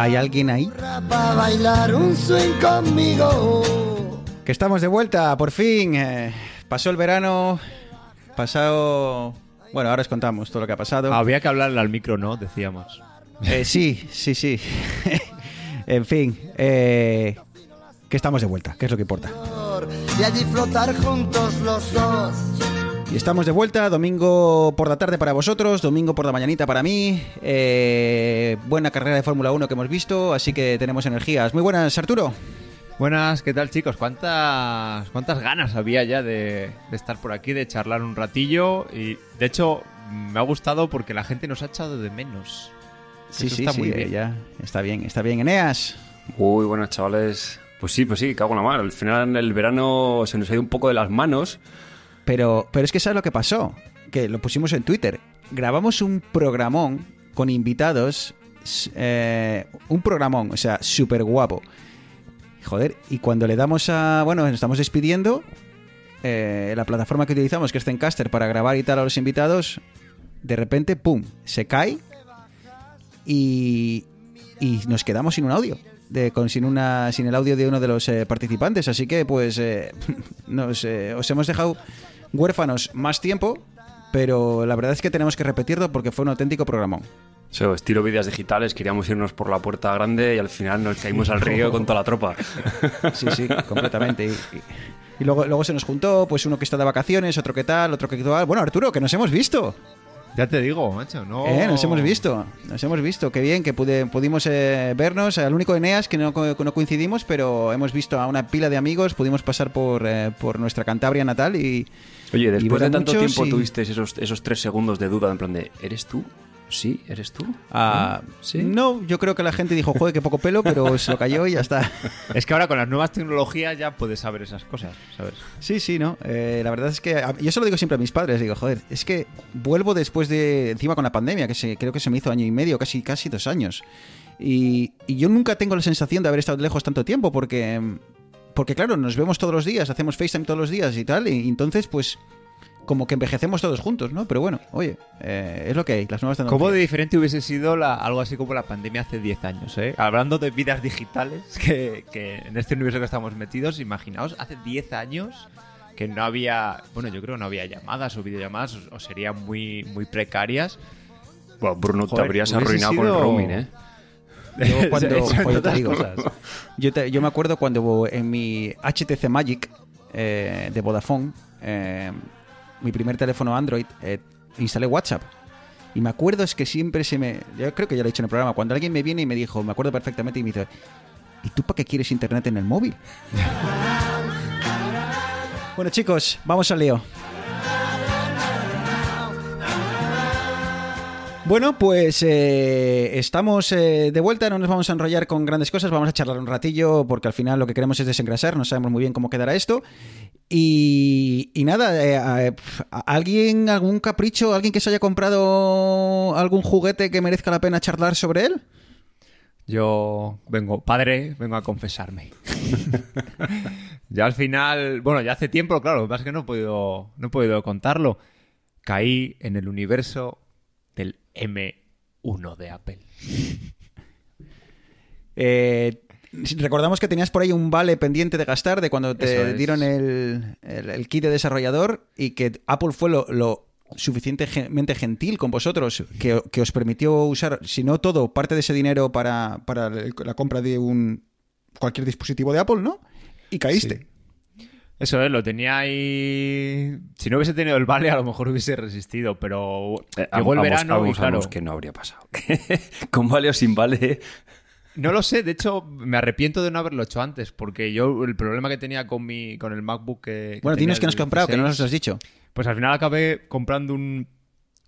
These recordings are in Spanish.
¿Hay alguien ahí? para bailar un swing conmigo. Que estamos de vuelta, por fin. Eh, pasó el verano, pasado... Bueno, ahora os contamos todo lo que ha pasado. Había que hablarle al micro, ¿no? Decíamos. Eh, sí, sí, sí. en fin, eh, que estamos de vuelta, que es lo que importa. Y allí flotar juntos los dos. Y estamos de vuelta, domingo por la tarde para vosotros, domingo por la mañanita para mí. Eh, buena carrera de Fórmula 1 que hemos visto, así que tenemos energías. Muy buenas, Arturo. Buenas, ¿qué tal chicos? ¿Cuántas, cuántas ganas había ya de, de estar por aquí, de charlar un ratillo? Y de hecho, me ha gustado porque la gente nos ha echado de menos. Sí, Eso sí, está sí, muy bien. ya está bien, está bien. Eneas, Uy, buenas chavales. Pues sí, pues sí, cago en la mar. Al final el verano se nos ha ido un poco de las manos. Pero, pero es que ¿sabes lo que pasó? Que lo pusimos en Twitter. Grabamos un programón con invitados, eh, un programón, o sea, súper guapo. Joder, y cuando le damos a... Bueno, nos estamos despidiendo, eh, la plataforma que utilizamos, que es Zencaster, para grabar y tal a los invitados, de repente, ¡pum!, se cae y, y nos quedamos sin un audio. De, con, sin, una, sin el audio de uno de los eh, participantes. Así que, pues, eh, nos, eh, os hemos dejado huérfanos más tiempo, pero la verdad es que tenemos que repetirlo porque fue un auténtico programón. So, estilo vidas digitales, queríamos irnos por la puerta grande y al final nos caímos al río con toda la tropa. Sí, sí, completamente. Y, y- y luego, luego se nos juntó, pues uno que está de vacaciones, otro que tal, otro que tal. Bueno, Arturo, que nos hemos visto. Ya te digo, macho, no... Eh, nos hemos visto, nos hemos visto. Qué bien que pude- pudimos eh, vernos. Al único Eneas que no, co- no coincidimos, pero hemos visto a una pila de amigos. Pudimos pasar por, eh, por nuestra Cantabria natal y. Oye, después de tanto tiempo y- tuviste esos, esos tres segundos de duda en plan de ¿eres tú? ¿Sí? ¿Eres tú? Ah, ¿Sí? No, yo creo que la gente dijo, joder, qué poco pelo, pero se lo cayó y ya está. Es que ahora con las nuevas tecnologías ya puedes saber esas cosas, ¿sabes? Sí, sí, ¿no? Eh, la verdad es que a- yo se lo digo siempre a mis padres, digo, joder, es que vuelvo después de, encima con la pandemia, que se, creo que se me hizo año y medio, casi, casi dos años. Y, y yo nunca tengo la sensación de haber estado lejos tanto tiempo, porque, porque claro, nos vemos todos los días, hacemos FaceTime todos los días y tal, y entonces pues como que envejecemos todos juntos, ¿no? Pero bueno, oye, eh, es lo que hay, las nuevas tecnologías. ¿Cómo de diferente hubiese sido la- algo así como la pandemia hace 10 años, eh? Hablando de vidas digitales, que, que en este universo que estamos metidos, imaginaos, hace 10 años que no había, bueno, yo creo que no había llamadas o videollamadas, o, o serían muy, muy precarias. Bueno, Bruno, te habrías arruinado con el roaming, ¿eh? Yo cuando, Eso, entre pues yo te otras digo, cosas. yo, te- yo me acuerdo cuando en mi HTC Magic eh, de Vodafone, eh, mi primer teléfono Android, eh, instalé WhatsApp. Y me acuerdo es que siempre se me... Yo creo que ya lo he dicho en el programa. Cuando alguien me viene y me dijo, me acuerdo perfectamente y me dice, ¿y tú para qué quieres internet en el móvil? bueno chicos, vamos al lío. Bueno, pues eh, estamos eh, de vuelta, no nos vamos a enrollar con grandes cosas, vamos a charlar un ratillo porque al final lo que queremos es desengrasar, no sabemos muy bien cómo quedará esto. Y, y nada, eh, ¿alguien, algún capricho, alguien que se haya comprado algún juguete que merezca la pena charlar sobre él? Yo vengo, padre, vengo a confesarme. ya al final, bueno, ya hace tiempo, claro, lo que pasa es que no he podido, no he podido contarlo. Caí en el universo M1 de Apple. Eh, recordamos que tenías por ahí un vale pendiente de gastar de cuando te es. dieron el, el- el kit de desarrollador y que Apple fue lo, lo suficientemente gentil con vosotros que, que os permitió usar, si no todo, parte de ese dinero para, para la compra de un cualquier dispositivo de Apple, ¿no? Y caíste. Eso es, lo tenía ahí. Si no hubiese tenido el vale, a lo mejor hubiese resistido, pero Eh, llegó el ambos- verano ambos y claro. sabemos que no habría pasado. Con vale o sin vale. No lo sé, de hecho, me arrepiento de no haberlo hecho antes, porque yo el problema que tenía con mi con el MacBook que. que Bueno, dinos que nos has comprado, que no 16, nos has dicho. Pues al final acabé comprando un,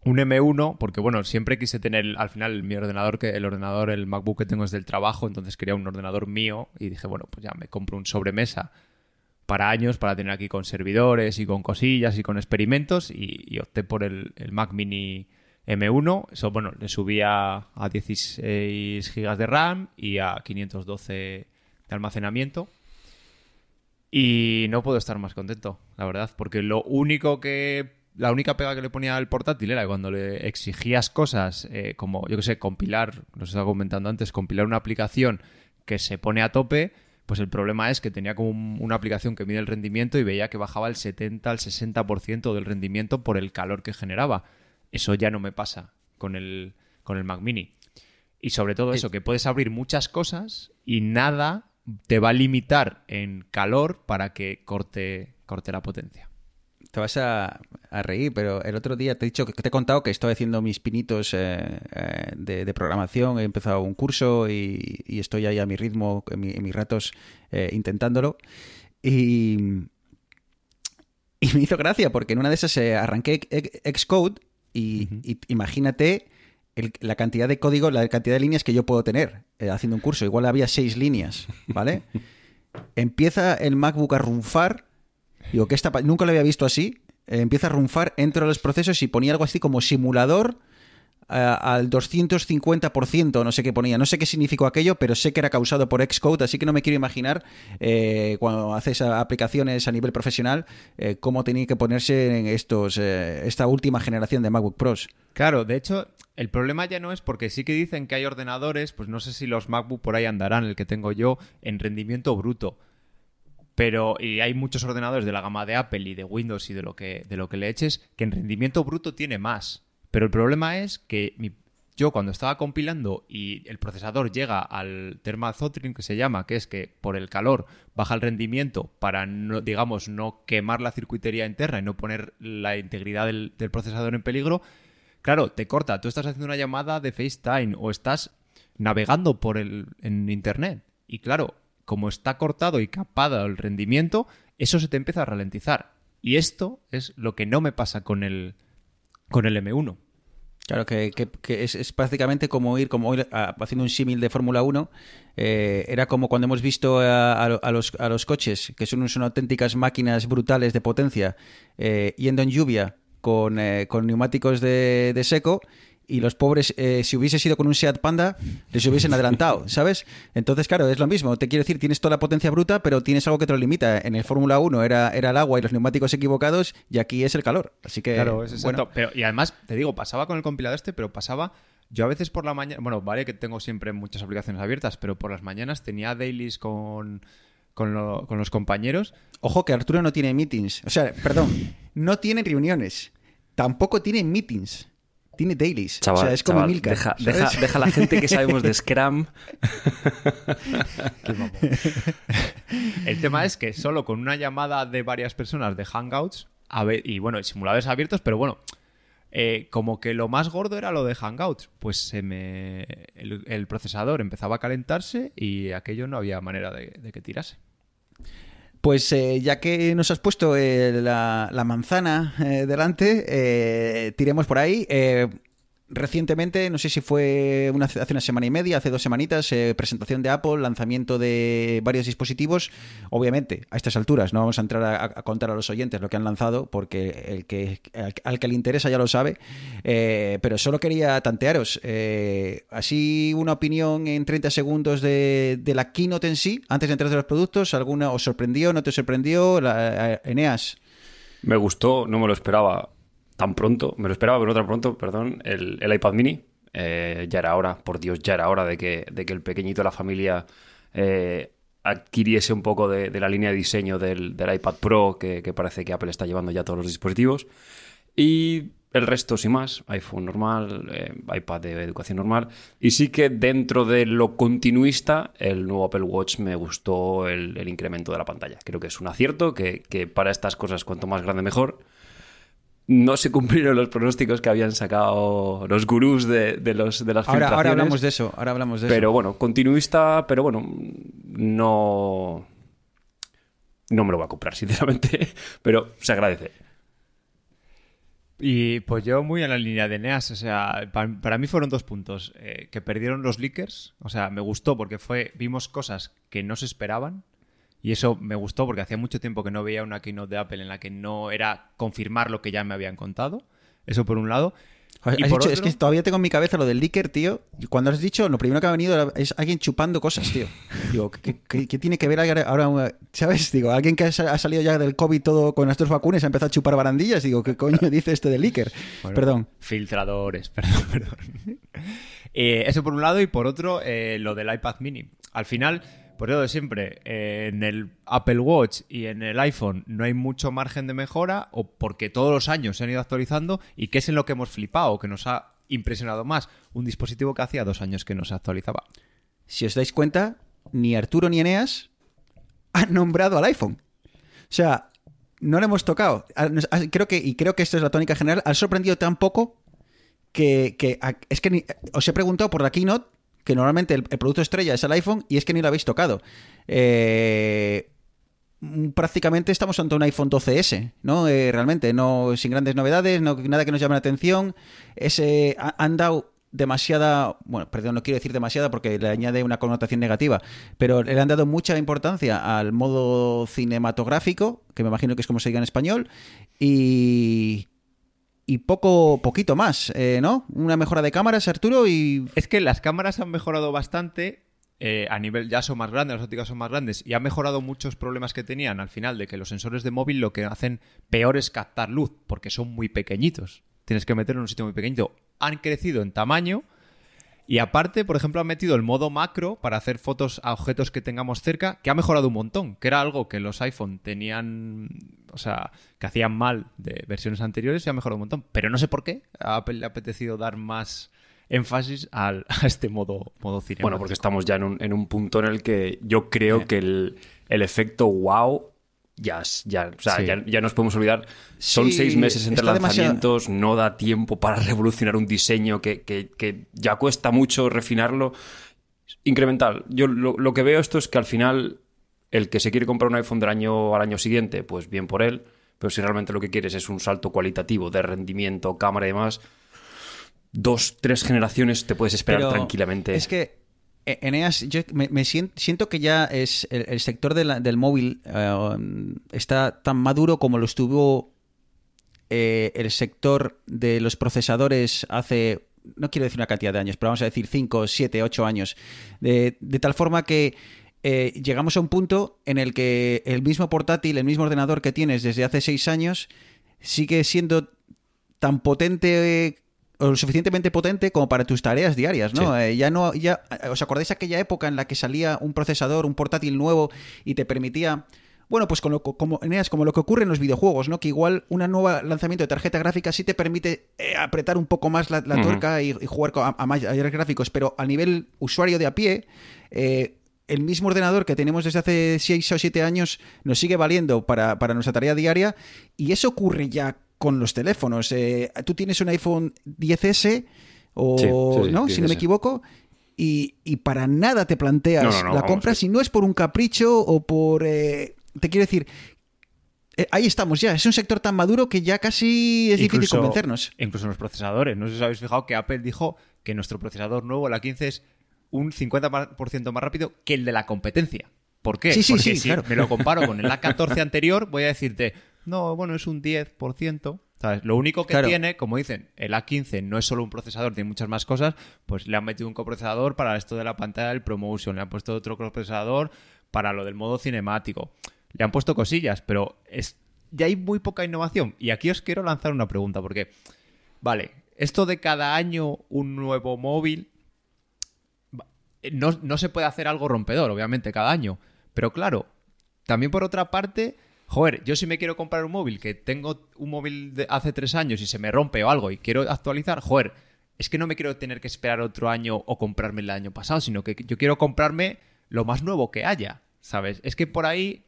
un M1, porque bueno, siempre quise tener al final mi ordenador, que el ordenador, el MacBook que tengo es del trabajo, entonces quería un ordenador mío y dije, bueno, pues ya me compro un sobremesa para años, para tener aquí con servidores y con cosillas y con experimentos y, opté por el, Mac Mini M1. Eso, bueno, le subía a 16 GB de RAM y a 512 de almacenamiento. Y no puedo estar más contento, la verdad, porque lo único que la única pega que le ponía al portátil era cuando le exigías cosas eh, como, yo que sé, compilar, nos estaba comentando antes, compilar una aplicación que se pone a tope, pues el problema es que tenía como una aplicación que mide el rendimiento y veía que bajaba el 70 al 60% del rendimiento por el calor que generaba. Eso ya no me pasa con el, con el Mac Mini. Y sobre todo eso, que puedes abrir muchas cosas y nada te va a limitar en calor para que corte, corte la potencia te vas a, reír, pero el otro día te he dicho que te he contado que estoy haciendo mis pinitos eh, eh, de, programación, he empezado un curso y, estoy ahí a mi ritmo, en, mis ratos, eh, intentándolo. Y, y, me hizo gracia porque en una de esas arranqué Xcode y, y imagínate la cantidad de código, la cantidad de líneas que yo puedo tener haciendo un curso. Igual había seis líneas, ¿vale? Empieza el MacBook a rumfar Digo, ¿qué está Nunca lo había visto así. Eh, empieza a rumfar, entro los procesos y ponía algo así como simulador eh, al 250%, no sé qué ponía. No sé qué significó aquello, pero sé que era causado por Xcode, así que no me quiero imaginar eh, cuando haces aplicaciones a nivel profesional cómo tenía que ponerse en estos esta última generación de MacBook Pros. Claro, de hecho, el problema ya no es porque sí que dicen que hay ordenadores, pues no sé si los MacBook por ahí andarán, el que tengo yo, en rendimiento bruto. Pero y hay muchos ordenadores de la gama de Apple y de Windows y de lo que, de lo que le eches que en rendimiento bruto tiene más. Pero el problema es que yo cuando estaba compilando y el procesador llega al thermal que se llama, que es que por el calor baja el rendimiento para, no, digamos, no quemar la circuitería interna y no poner la integridad del, del procesador en peligro, claro, te corta. Tú estás haciendo una llamada de FaceTime o estás navegando por el, en Internet. Y claro, como está cortado y capado el rendimiento, eso se te empieza a ralentizar. Y esto es lo que no me pasa con el, con el M1. Claro, que, es, prácticamente como ir, como haciendo un símil de Fórmula 1, eh, era como cuando hemos visto a, los, a, los, coches, que son, son, auténticas máquinas brutales de potencia, eh, yendo en lluvia con, eh, con neumáticos de, de seco y los pobres, eh, si hubiese sido con un Seat Panda, les hubiesen adelantado, ¿sabes? Entonces, claro, es lo mismo. Te quiero decir, tienes toda la potencia bruta, pero tienes algo que te lo limita. En el Fórmula 1 era, era el agua y los neumáticos equivocados, y aquí es el calor. Así que. Claro, es exacto. Pero, y además, te digo, pasaba con el compilado este, pero pasaba. Yo a veces por la mañana. Bueno, vale que tengo siempre muchas aplicaciones abiertas, pero por las mañanas tenía dailies con. Con, con, los compañeros. Ojo que Arturo no tiene meetings. O sea, perdón, no tiene reuniones. Tampoco tiene meetings tiene dailies. o sea, es como Milka. Deja, deja, la gente que sabemos de Scrum. El tema es que solo con una llamada de varias personas de Hangouts, a ver, y bueno, simuladores abiertos, pero bueno, eh, como que lo más gordo era lo de Hangouts, pues se me, el, procesador empezaba a calentarse y aquello no había manera de que tirase. Pues eh, ya que nos has puesto eh, la, manzana eh, delante, tiremos por ahí recientemente, no sé si fue hace una semana y media, hace dos semanitas, eh, presentación de Apple, lanzamiento de varios dispositivos. Obviamente, a estas alturas no vamos a entrar a, contar a los oyentes lo que han lanzado, porque el que, al, que le interesa ya lo sabe. Eh, pero solo quería tantearos. Eh, así, una opinión en 30 segundos de, la keynote en sí, antes de entrar de los productos. ¿Alguna os sorprendió, no te sorprendió? Eneas. Me gustó, no me lo esperaba tan pronto, me lo esperaba, pero no tan pronto, perdón, el, iPad mini. Eh, ya era hora, por Dios, ya era hora de que, de que el pequeñito de la familia eh, adquiriese un poco de, la línea de diseño del, iPad Pro, que, parece que Apple está llevando ya todos los dispositivos. Y el resto, sin más, iPhone normal, eh, iPad de educación normal. Y sí que dentro de lo continuista, el nuevo Apple Watch me gustó el, incremento de la pantalla. Creo que es un acierto, que, que para estas cosas cuanto más grande mejor no se cumplieron los pronósticos que habían sacado los gurús de, los, de las ahora, Ahora hablamos de eso, ahora hablamos de pero bueno, continuista, pero bueno, no... No me lo voy a comprar, sinceramente, pero se agradece. Y pues yo muy en la línea de Neas, o sea, pa- para, mí fueron dos puntos. eh, que perdieron los leakers, o sea, me gustó porque fue vimos cosas que no se esperaban. Y eso me gustó porque hacía mucho tiempo que no veía una keynote de Apple en la que no era confirmar lo que ya me habían contado. Eso por un lado. Has Y dicho- por Es otro- que todavía tengo en mi cabeza lo del leaker, tío. Y cuando has dicho, lo primero que ha venido es alguien chupando cosas, tío. Digo, ¿qué, qué- qué tiene que ver ahora, ¿Sabes? Digo, alguien que ha sa- ha salido ya del COVID todo con las dos vacunas ha empezado a chupar barandillas. Digo, ¿qué coño dice este de leaker? Bueno, Perdón. Filtradores, perdón, perdón. Eh, eso por un lado y por otro eh, lo del iPad mini. Al final, por de siempre, eh, en el Apple Watch y en el iPhone no hay mucho margen de mejora o porque todos los años se han ido actualizando y qué es en lo que hemos flipado, que nos ha impresionado más. Un dispositivo que hacía dos años que no se actualizaba. Si os dais cuenta, ni Arturo ni Eneas han nombrado al iPhone. O sea, no lo hemos tocado. Ah, ah, Creo que, y creo que esto es la tónica general, han sorprendido tan poco que, que- es que ni- os he preguntado por la keynote, que normalmente el, producto estrella es el iPhone, y es que ni lo habéis tocado. Eh, prácticamente estamos ante un iPhone 12S, ¿no? Eh, realmente, no sin grandes novedades, no, nada que nos llame la atención. Ese, ha- han dado demasiada, bueno, perdón, no quiero decir demasiada porque le añade una connotación negativa, pero le han dado mucha importancia al modo cinematográfico, que me imagino que es como se diga en español, y y poco poquito más, eh, ¿no? Una mejora de cámaras, Arturo, y Es que las cámaras han mejorado bastante. eh, a nivel ya son más grandes, las ópticas son más grandes y han mejorado muchos problemas que tenían al final de que los sensores de móvil lo que hacen peor es captar luz porque son muy pequeñitos. Tienes que meterlo en un sitio muy pequeñito. Han crecido en tamaño y aparte, por ejemplo, han metido el modo macro para hacer fotos a objetos que tengamos cerca, que ha mejorado un montón, que era algo que los iPhone tenían, o sea, que hacían mal de versiones anteriores y ha mejorado un montón. Pero no sé por qué a Apple le ha apetecido dar más énfasis al- a este modo, modo cinemático. Bueno, porque estamos ya en un, en un punto en el que yo creo que el, el efecto wow ya, ya, o sea, Sí. ya, ya nos podemos olvidar. Son Sí, seis meses entre demasiado- lanzamientos, no da tiempo para revolucionar un diseño que, que- que ya cuesta mucho refinarlo. Incremental. Yo lo, lo que veo esto es que al final el que se quiere comprar un iPhone del año al año siguiente, pues bien por él. Pero si realmente lo que quieres es un salto cualitativo de rendimiento, cámara y demás, dos, tres generaciones te puedes esperar Pero tranquilamente. Es que Eneas, yo me, me sien- siento que ya es el, sector del móvil eh, está tan maduro como lo estuvo eh, el sector de los procesadores hace, no quiero decir una cantidad de años, pero vamos a decir 5, 7, 8 años. De, tal forma que eh, llegamos a un punto en el que el mismo portátil, el mismo ordenador que tienes desde hace 6 años, sigue siendo tan potente eh, lo suficientemente potente como para tus tareas diarias, ¿no? Sí. Eh, ya no, ya, ¿os acordáis aquella época en la que salía un procesador, un portátil nuevo y te permitía bueno, pues con lo, como, como lo que ocurre en los videojuegos, ¿no? Que igual un nuevo lanzamiento de tarjeta gráfica sí te permite eh, apretar un poco más la, la tuerca y, y jugar a, a mayores gráficos, pero a nivel usuario de a pie, eh, el mismo ordenador que tenemos desde hace 6 o 7 años nos sigue valiendo para, para nuestra tarea diaria y eso ocurre ya con los teléfonos. Eh, tú tienes un iPhone 10S o, Sí, sí, sí, ¿no? Si no me 10S. equivoco. Y, y para nada te planteas No, no, no, la compra sí. si no es por un capricho o por... eh, te quiero decir, eh, ahí estamos ya. Es un sector tan maduro que ya casi es difícil convencernos. Incluso en los procesadores. No sé si os habéis fijado que Apple dijo que nuestro procesador nuevo, la 15, es un 50% más rápido que el de la competencia. ¿Por qué? Sí, sí, Porque sí, si claro. me lo comparo con el A14 anterior, voy a decirte, no, bueno, es un 10%. ¿Sabes? Lo único que Claro. tiene, como dicen, el A15 no es solo un procesador, tiene muchas más cosas, pues le han metido un coprocesador para esto de la pantalla del ProMotion, le han puesto otro coprocesador para lo del modo cinemático. Le han puesto cosillas, pero es ya hay muy poca innovación. Y aquí os quiero lanzar una pregunta, porque, vale, esto de cada año un nuevo móvil, va- no, no se puede hacer algo rompedor, obviamente, cada año. Pero claro, también por otra parte, joder, yo si me quiero comprar un móvil, que tengo un móvil de hace tres años y se me rompe o algo y quiero actualizar, joder, es que no me quiero tener que esperar otro año o comprarme el año pasado, sino que yo quiero comprarme lo más nuevo que haya, ¿sabes? Es que por ahí,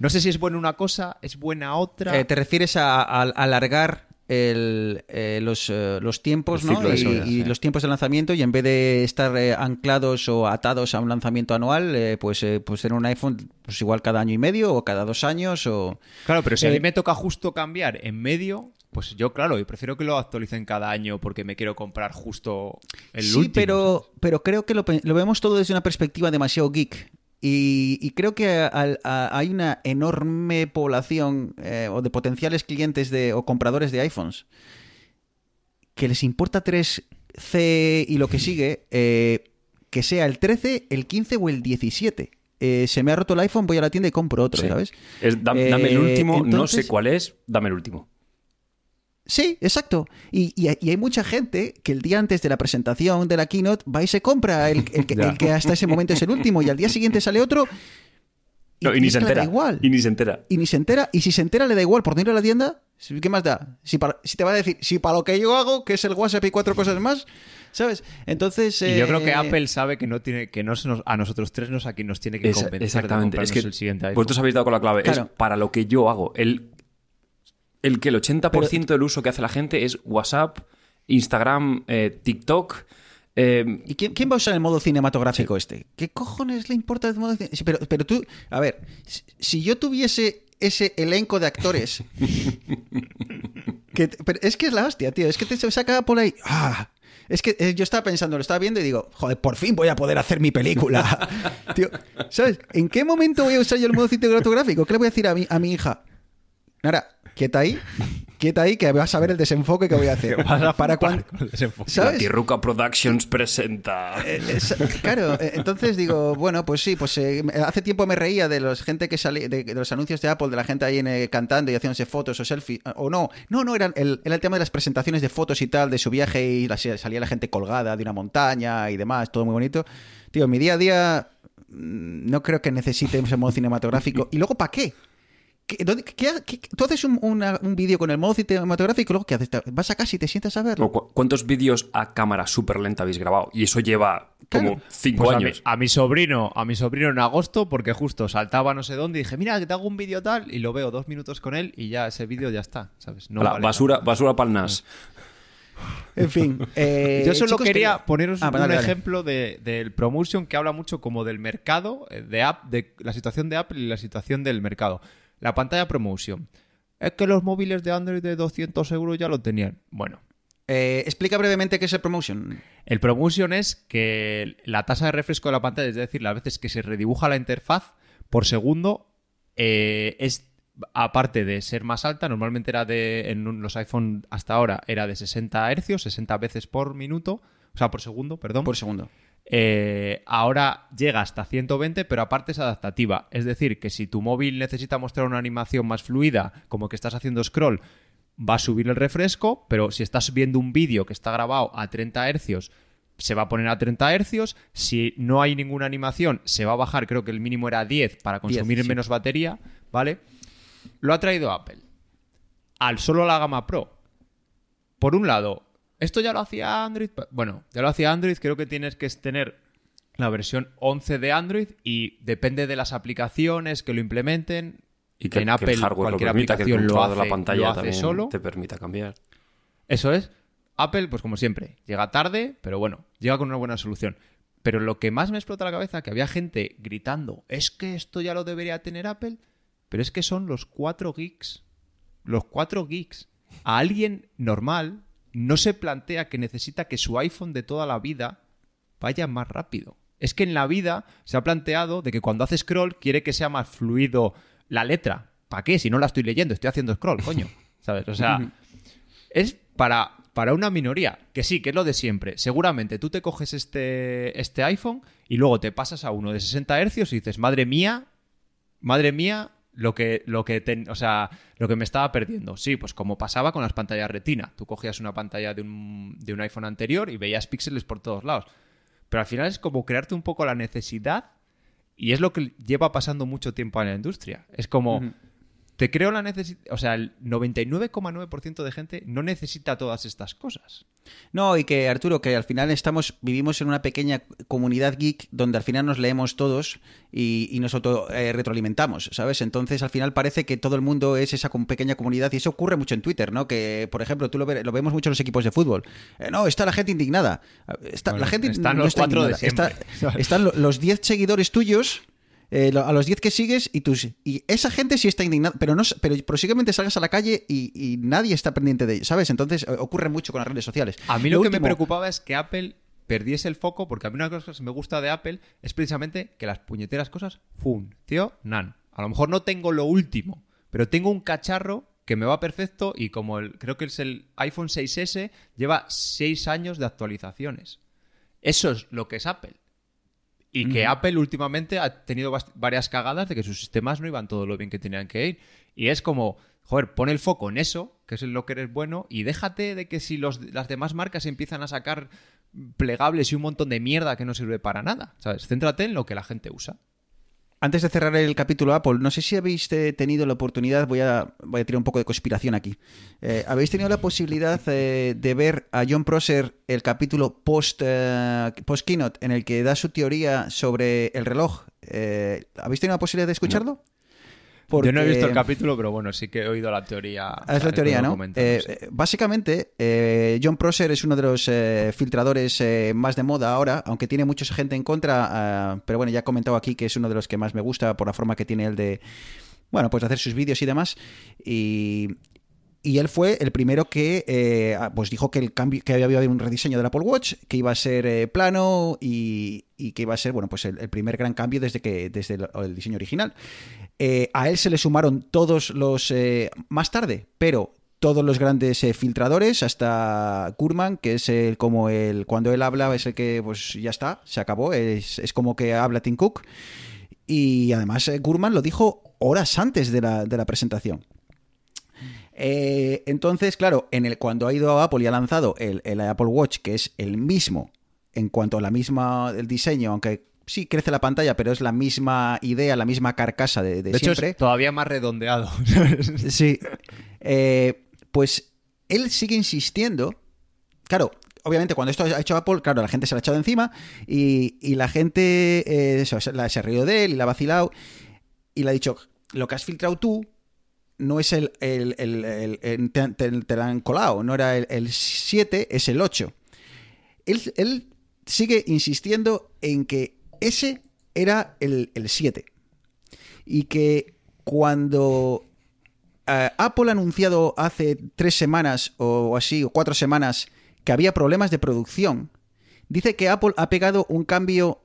no sé si es buena una cosa, es buena otra. Eh, ¿Te refieres a, a- a alargar el, eh, los, eh, los tiempos, Y, vida, y sí. los tiempos de lanzamiento y en vez de estar eh, anclados o atados a un lanzamiento anual, pues, pues tener un iPhone pues igual cada año y medio o cada dos años o... Claro, pero si a mí me toca justo cambiar en medio, Pues yo, claro, y prefiero que lo actualicen cada año porque me quiero comprar justo el sí, último. pero, pero creo que lo, lo vemos todo desde una perspectiva demasiado geek. Y, y creo que al- a- hay una enorme población eh, o de potenciales clientes de, o compradores de iPhones que les importa 3C y lo que sigue, eh, que sea el 13, el 15 o el 17. Eh, se me ha roto el iPhone, voy a la tienda y compro otro, Sí. ¿sabes? Es, dam- dame el último, no sé cuál es, dame el último. Sí, exacto. Y, y- y hay mucha gente que el día antes de la presentación de la keynote va y se compra el, el que, Ya. el que hasta ese momento es el último y al día siguiente sale otro. No, y, ni se que le da entera. igual. Y ni se entera. Y ni se entera. Y si se entera, le da igual por ir a la tienda. ¿Qué más da? Si, para- si te va a decir, si para lo que yo hago, que es el WhatsApp y cuatro cosas más, ¿sabes? Entonces. Y yo creo eh, que Apple sabe que no tiene que no se nos- a nosotros tres nos aquí nos tiene que convencer exactamente. de Es que el siguiente iPhone. vosotros habéis dado con la clave. Claro. Es para lo que yo hago. El, el que el 80% del uso que hace la gente es WhatsApp, Instagram, eh, TikTok. eh, ¿Y quién, quién va a usar el modo cinematográfico este? ¿Qué cojones le importa el modo cine- sí, pero, pero tú, a ver, si, yo tuviese ese elenco de actores. que, pero es que es la hostia, tío. Es que te saca por ahí. ¡Ah! Es que eh, yo estaba pensando, lo estaba viendo y digo, joder, por fin voy a poder hacer mi película. tío, ¿sabes? ¿En qué momento voy a usar yo el modo cinematográfico? ¿Qué le voy a decir a mi, a mi hija? Nara, quieta ahí, quieta ahí, que vas a ver el desenfoque que voy a hacer. Vas a Para cuando. con el desenfoque. ¿Sabes? Tirruca Productions presenta. Eh, es- claro, eh, entonces digo, bueno, pues sí, pues eh, hace tiempo me reía de los gente que sale, de, de los anuncios de Apple, de la gente ahí en, eh, cantando y haciéndose fotos o selfies, o no, no, no, era el, era el tema de las presentaciones de fotos y tal, de su viaje y la- salía la gente colgada de una montaña y demás, todo muy bonito. Tío, mi día a día mm, no creo que necesite ese modo cinematográfico. ¿Y luego para qué? ¿Qué- dónde- qué- qué- tú haces un, una- un vídeo con el modo cinematográfico y luego ¿qué haces? ¿Vas a casa y te sientas a verlo? Cu- ¿Cuántos vídeos a cámara súper lenta habéis grabado? Y eso lleva como Claro. cinco Pues a, mi, años. a mi sobrino, a mi sobrino en agosto, porque justo saltaba no sé dónde y dije, mira, que te hago un vídeo tal, y lo veo dos minutos con él y ya ese vídeo ya está, ¿sabes? No vale basura, basura para el NAS. En fin. eh, Yo solo chicos, quería poneros Ah, un dale, dale. ejemplo de- del promotion que habla mucho como del mercado, eh, de, app, de la situación de Apple y la situación del mercado. La pantalla promotion. Es que los móviles de Android de 200 euros ya lo tenían. Bueno, Eh, explica brevemente qué es el promotion. el promotion es que la tasa de refresco de la pantalla, es decir, las veces que se redibuja la interfaz por segundo, eh, es aparte de ser más alta, normalmente era de en los iPhone hasta ahora era de 60 hercios, 60 veces por minuto, o sea, por segundo, perdón. Por segundo. Eh, ahora llega hasta 120, pero aparte es adaptativa. Es decir, que si tu móvil necesita mostrar una animación más fluida, como que estás haciendo scroll, va a subir el refresco, pero si estás viendo un vídeo que está grabado a 30 hercios, se va a poner a 30 hercios. Si no hay ninguna animación, se va a bajar, creo que el mínimo era 10 para consumir 10, sí. menos batería, ¿vale? Lo ha traído Apple. Al solo la gama Pro. Por un lado, esto ya lo hacía Android. Bueno, ya lo hacía Android. Creo que tienes que tener la versión 11 de Android y depende de las aplicaciones que lo implementen. Y que, en que Apple el hardware lo cualquier permita, que el aplicación lo controlador hace, la pantalla lo hace también solo. te permita cambiar. Eso es. Apple, pues como siempre, llega tarde, pero bueno, llega con una buena solución. Pero lo que más me explota la cabeza, que había gente gritando, es que esto ya lo debería tener Apple, pero es que son los 4 gigs. Los 4 gigs. A alguien normal no se plantea que necesita que su iPhone de toda la vida vaya más rápido. Es que en la vida se ha planteado de que cuando hace scroll quiere que sea más fluido la letra. ¿Para qué? Si no la estoy leyendo, estoy haciendo scroll, coño. ¿Sabes? O sea, es para, para una minoría. Que sí, que es lo de siempre. Seguramente tú te coges este, este iPhone y luego te pasas a uno de 60 Hz y dices, madre mía, madre mía, lo que, lo que, o sea, lo que me estaba perdiendo. Sí, pues como pasaba con las pantallas retina. Tú cogías una pantalla de un, de un iPhone anterior y veías píxeles por todos lados. Pero al final es como crearte un poco la necesidad y es lo que lleva pasando mucho tiempo en la industria. Es como, te creo la necesidad, o sea, el 99,9% de gente no necesita todas estas cosas. No, y que Arturo, que al final estamos, vivimos en una pequeña comunidad geek donde al final nos leemos todos y, y nos auto eh, retroalimentamos, ¿sabes? Entonces al final parece que todo el mundo es esa pequeña comunidad y eso ocurre mucho en Twitter, ¿no? Que, por ejemplo, tú lo, ve- lo vemos mucho en los equipos de fútbol. Eh, no, está la gente indignada. Está, Bueno, la gente están no los está cuatro de indignada. Está- están lo- los 10 seguidores tuyos eh, a los 10 que sigues y tus y esa gente sí está indignada, pero no pero posiblemente salgas a la calle y, y nadie está pendiente de ello, ¿sabes? Entonces eh, ocurre mucho con las redes sociales. A mí lo, que me preocupaba es que Apple perdiese el foco, porque a mí una de las cosas que me gusta de Apple es precisamente que las puñeteras cosas funcionan. A lo mejor no tengo lo último, pero tengo un cacharro que me va perfecto y como el, creo que es el iPhone 6S, lleva 6 años de actualizaciones. Eso es lo que es Apple. Y que Apple últimamente ha tenido varias cagadas de que sus sistemas no iban todo lo bien que tenían que ir. Y es como, joder, pon el foco en eso, que es lo que eres bueno, y déjate de que si los, las demás marcas empiezan a sacar plegables y un montón de mierda que no sirve para nada, ¿sabes? Céntrate en lo que la gente usa. Antes de cerrar el capítulo Apple, no sé si habéis eh, tenido la oportunidad, voy a, voy a tirar un poco de conspiración aquí. Eh, ¿Habéis tenido la posibilidad eh, de ver a John Prosser el capítulo post, eh, post keynote en el que da su teoría sobre el reloj? Eh, ¿Habéis tenido la posibilidad de escucharlo? Yo no he visto el capítulo, pero bueno, sí que he oído la teoría. Ah, Es la teoría, ¿no? Eh, sí. básicamente, eh, John Prosser es uno de los eh, filtradores eh, más de moda ahora, aunque tiene mucha gente en contra, ah, pero bueno, ya he comentado aquí que es uno de los que más me gusta por la forma que tiene él de, bueno, pues hacer sus vídeos y demás. Y, y él fue el primero que eh, ah, pues dijo que el cambio que había habido un rediseño del Apple Watch que iba a ser eh, plano y, y que iba a ser bueno pues el, el primer gran cambio desde que desde el, diseño original Eh, a él se le sumaron todos los más tarde pero todos los grandes filtradores hasta Kurman que es el como el cuando él habla es el que pues ya está se acabó es, es como que habla Tim Cook y además eh, Gurman lo dijo horas antes de la, de la presentación. Eh, entonces, claro, en el, cuando ha ido a Apple y ha lanzado el, el Apple Watch, que es el mismo en cuanto a la misma el diseño, aunque sí crece la pantalla, pero es la misma idea, la misma carcasa de, de De hecho, siempre. es todavía más redondeado. Sí. Eh, pues él sigue insistiendo. Claro, obviamente cuando esto ha hecho Apple, claro, la gente se la ha echado encima y, y la gente eh, eso, se, la- se ha reído de él y la ha vacilado y le ha dicho, lo que has filtrado tú no es el... el, el- el- te, te- han colado, no era el, el 7, es el 8. Él, él sigue insistiendo en que ese era el, el 7 y que cuando eh, Apple ha anunciado hace tres semanas o así, o cuatro semanas, que había problemas de producción, dice que Apple ha pegado un cambio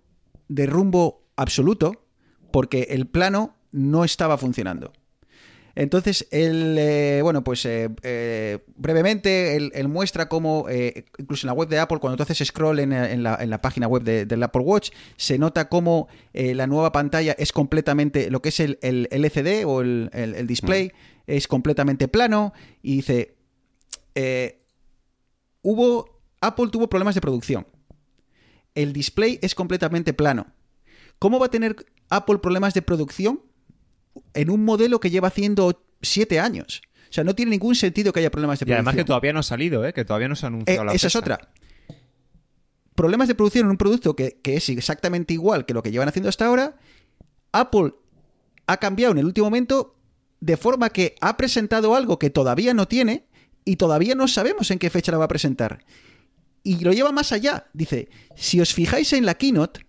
de rumbo absoluto porque el plano no estaba funcionando. Entonces, él, eh, bueno, pues eh, eh, brevemente, él, él muestra cómo, eh, incluso en la web de Apple, cuando tú haces scroll en, en la, en la página web de- del Apple Watch, se nota cómo la nueva pantalla es completamente, lo que es el, el LCD o el, el- el display, es completamente plano, y dice, eh, hubo, Apple tuvo problemas de producción. El display es completamente plano. ¿Cómo va a tener Apple problemas de producción en un modelo que lleva haciendo siete años? O sea, no tiene ningún sentido que haya problemas de Y producción. además que todavía no ha salido, ¿eh? Que todavía no se ha Eh, anunciado la esa es otra. Problemas de producción en un producto que, que es exactamente igual que lo que llevan haciendo hasta ahora. Apple ha cambiado en el último momento de forma que ha presentado algo que todavía no tiene y todavía no sabemos en qué fecha la va a presentar. Y lo lleva más allá. Dice, si os fijáis en la keynote,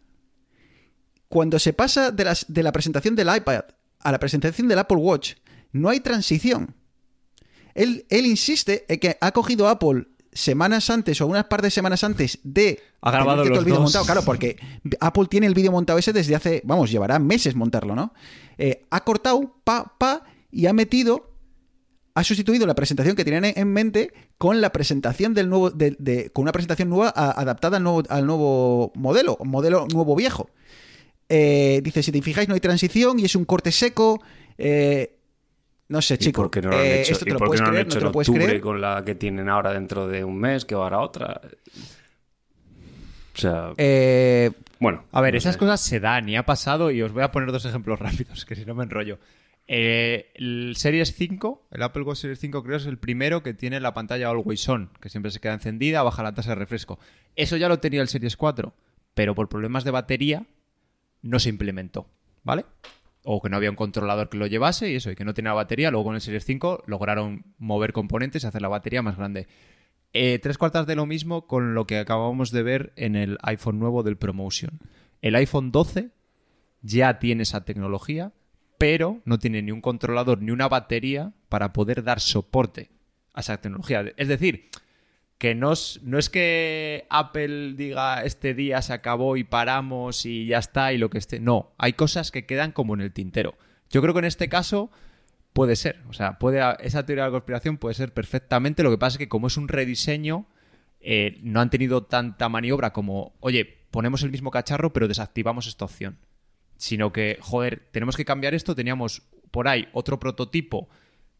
cuando se pasa de, las, de la presentación del iPad a la presentación del Apple Watch, no hay transición. Él, él insiste en que ha cogido Apple semanas antes o unas par de semanas antes de Ha grabado los el vídeo montado, claro, porque Apple tiene el vídeo montado ese desde hace, vamos, llevará meses montarlo, ¿no? Eh, ha cortado, pa, pa, y ha metido, ha sustituido la presentación que tenían en- en mente con la presentación del nuevo, de- de- con una presentación nueva a- adaptada al nuevo, al nuevo modelo, modelo nuevo viejo. Eh, dice, si te fijáis, no hay transición y es un corte seco. eh, no sé, ¿Y chico. por qué no lo han eh, hecho, esto te ¿y lo por qué puedes no lo han creer, no hecho te en lo puedes octubre creer. con la que tienen ahora dentro de un mes, que va ahora otra? O sea, Eh, bueno. A ver, no esas sé. cosas se dan y ha pasado y os voy a poner dos ejemplos rápidos, que si no me enrollo. Eh, el Series 5, el Apple Watch Series 5 creo es el primero que tiene la pantalla Always On, que siempre se queda encendida, baja la tasa de refresco. Eso ya lo tenía el Series 4, pero por problemas de batería no se implementó, ¿vale? O que no había un controlador que lo llevase y eso, y que no tenía batería. Luego con el Series 5 lograron mover componentes y hacer la batería más grande. Eh, tres cuartas de lo mismo con lo que acabamos de ver en el iPhone nuevo del Promotion. El iPhone 12 ya tiene esa tecnología, pero no tiene ni un controlador ni una batería para poder dar soporte a esa tecnología. Es decir, que no es, no es que Apple diga este día se acabó y paramos y ya está y lo que esté. No, hay cosas que quedan como en el tintero. Yo creo que en este caso puede ser. O sea, puede, esa teoría de la conspiración puede ser perfectamente. Lo que pasa es que como es un rediseño, eh, no han tenido tanta maniobra como, oye, ponemos el mismo cacharro pero desactivamos esta opción. Sino que, joder, tenemos que cambiar esto. Teníamos por ahí otro prototipo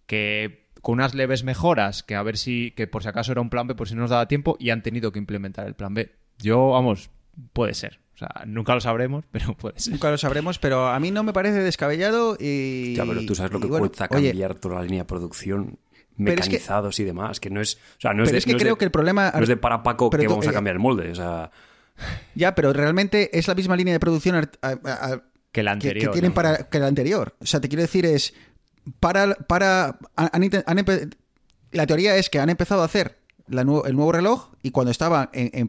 que con unas leves mejoras, que a ver si, que por si acaso era un plan B, por si no nos daba tiempo, y han tenido que implementar el plan B. Yo, vamos, puede ser. O sea, nunca lo sabremos, pero puede ser. Nunca lo sabremos, pero a mí no me parece descabellado y... Ya, pero tú sabes lo que bueno, cuesta oye, cambiar toda la línea de producción, Pero es que- mecanizados y demás, que no es... O sea, no es Pero de, es que no creo de- que el problema... no es de para Paco que tú- vamos a eh, cambiar el molde, o sea... Ya, pero realmente es la misma línea de producción a- a- a- Que la que- anterior. que, tienen ¿no? para que la anterior. O sea, te quiero decir es para para han- han la teoría es que han empezado a hacer la el nuevo reloj y cuando estaba en-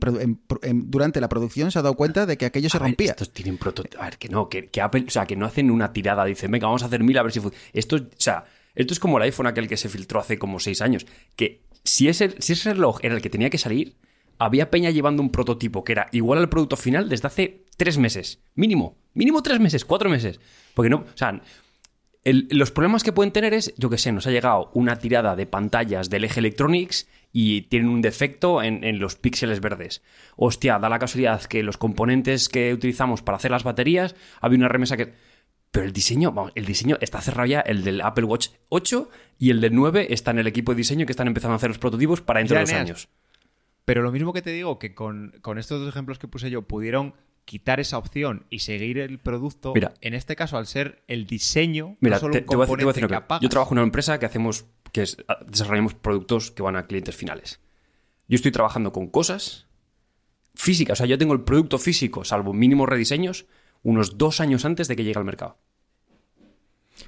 durante la producción se ha dado cuenta de que aquello se A ver, rompía. estos tienen prototipo. A ver, que no, que, que Apple, o sea, que no hacen una tirada, dicen, venga, vamos a hacer mil a ver si. Esto, o sea, esto es como el iPhone aquel que se filtró hace como seis años. Que si ese, si ese reloj era el que tenía que salir, había Peña llevando un prototipo que era igual al producto final desde hace tres meses. Mínimo. Mínimo tres meses, cuatro meses. Porque no, o sea, el- los problemas que pueden tener es, yo que sé, nos ha llegado una tirada de pantallas del eje Electronics y tienen un defecto en, en los píxeles verdes. Hostia, da la casualidad que los componentes que utilizamos para hacer las baterías, había una remesa que... Pero el diseño, vamos, el diseño está cerrado ya, el del Apple Watch 8 y el del 9 está en el equipo de diseño que están empezando a hacer los prototipos para dentro Ya, de dos Eneas. años. Pero lo mismo que te digo, que con, con estos dos ejemplos que puse yo, pudieron quitar esa opción y seguir el producto. Mira. en este caso, al ser el diseño, Mira, no solo te, un te voy a decir- te voy a componente decir que apagas. Yo trabajo en una empresa que hacemos, que es, a- desarrollamos productos que van a clientes finales. Yo estoy trabajando con cosas físicas, o sea, yo tengo el producto físico, salvo mínimos rediseños, unos dos años antes de que llegue al mercado.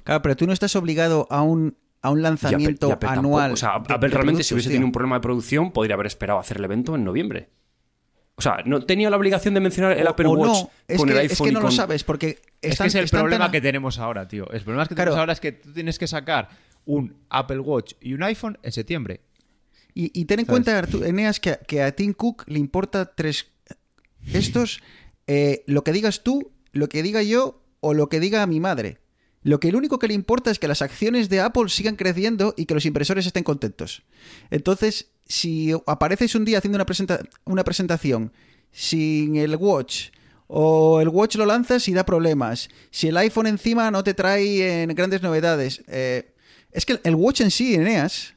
Claro, pero tú no estás obligado a un a un Y Apple- lanzamiento y Apple tampoco. anual. O sea, Apple de realmente, si hubiese tenido un problema de producción, podría haber esperado hacer el evento en noviembre. O sea, no tenía la obligación de mencionar el O- Apple o Watch no, es con que, el es iPhone que y no con- lo sabes porque Es están- que es el tan problema que tenemos ahora, tío. El problema que Claro. tenemos ahora es que tú tienes que sacar un Apple Watch y un iPhone en septiembre. Y, y ten en ¿Sabes? cuenta, Artu- Eneas, que, que a Tim Cook le importa tres. Estos, eh, lo que digas tú, lo que diga yo o lo que diga mi madre. Lo que el único que le importa es que las acciones de Apple sigan creciendo y que los inversores estén contentos. Entonces, si apareces un día haciendo una, presenta- una presentación sin el Watch o el Watch lo lanzas y da problemas, si el iPhone encima no te trae en grandes novedades, eh, es que el Watch en sí, Eneas,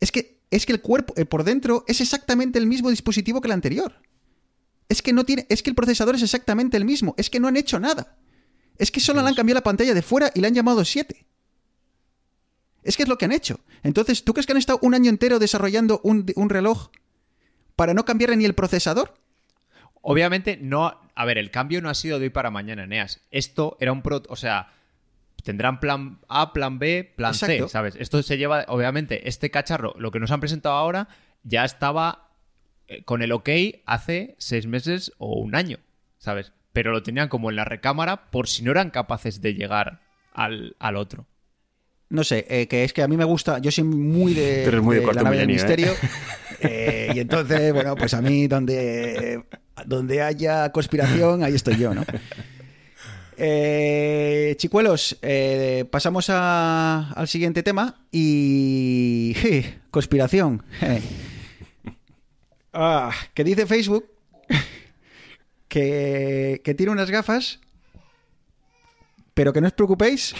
es que, es que el cuerpo eh, por dentro es exactamente el mismo dispositivo que el anterior. Es que no tiene, es que el procesador es exactamente el mismo. Es que no han hecho nada. Es que solo le han cambiado la pantalla de fuera y le han llamado 7. Es que es lo que han hecho. Entonces, ¿tú crees que han estado un año entero desarrollando un, un reloj para no cambiarle ni el procesador? Obviamente, no. A ver, el cambio no ha sido de hoy para mañana, Eneas. Esto era un pro. O sea, tendrán plan A, plan B, plan Exacto. C, ¿sabes? Esto se lleva. Obviamente, este cacharro, lo que nos han presentado ahora, ya estaba eh, con el OK hace seis meses o un año, ¿sabes? Pero lo tenían como en la recámara por si no eran capaces de llegar al, al otro. No sé, eh, que es que a mí me gusta, yo soy muy de, eres muy de la nave del ¿eh? misterio. eh, y entonces, bueno, pues a mí donde, donde haya conspiración, ahí estoy yo, ¿no? Eh, chicuelos, pasamos a- al siguiente tema y... je, conspiración. je. Ah, que dice Facebook que, que tiene unas gafas, pero que no os preocupéis,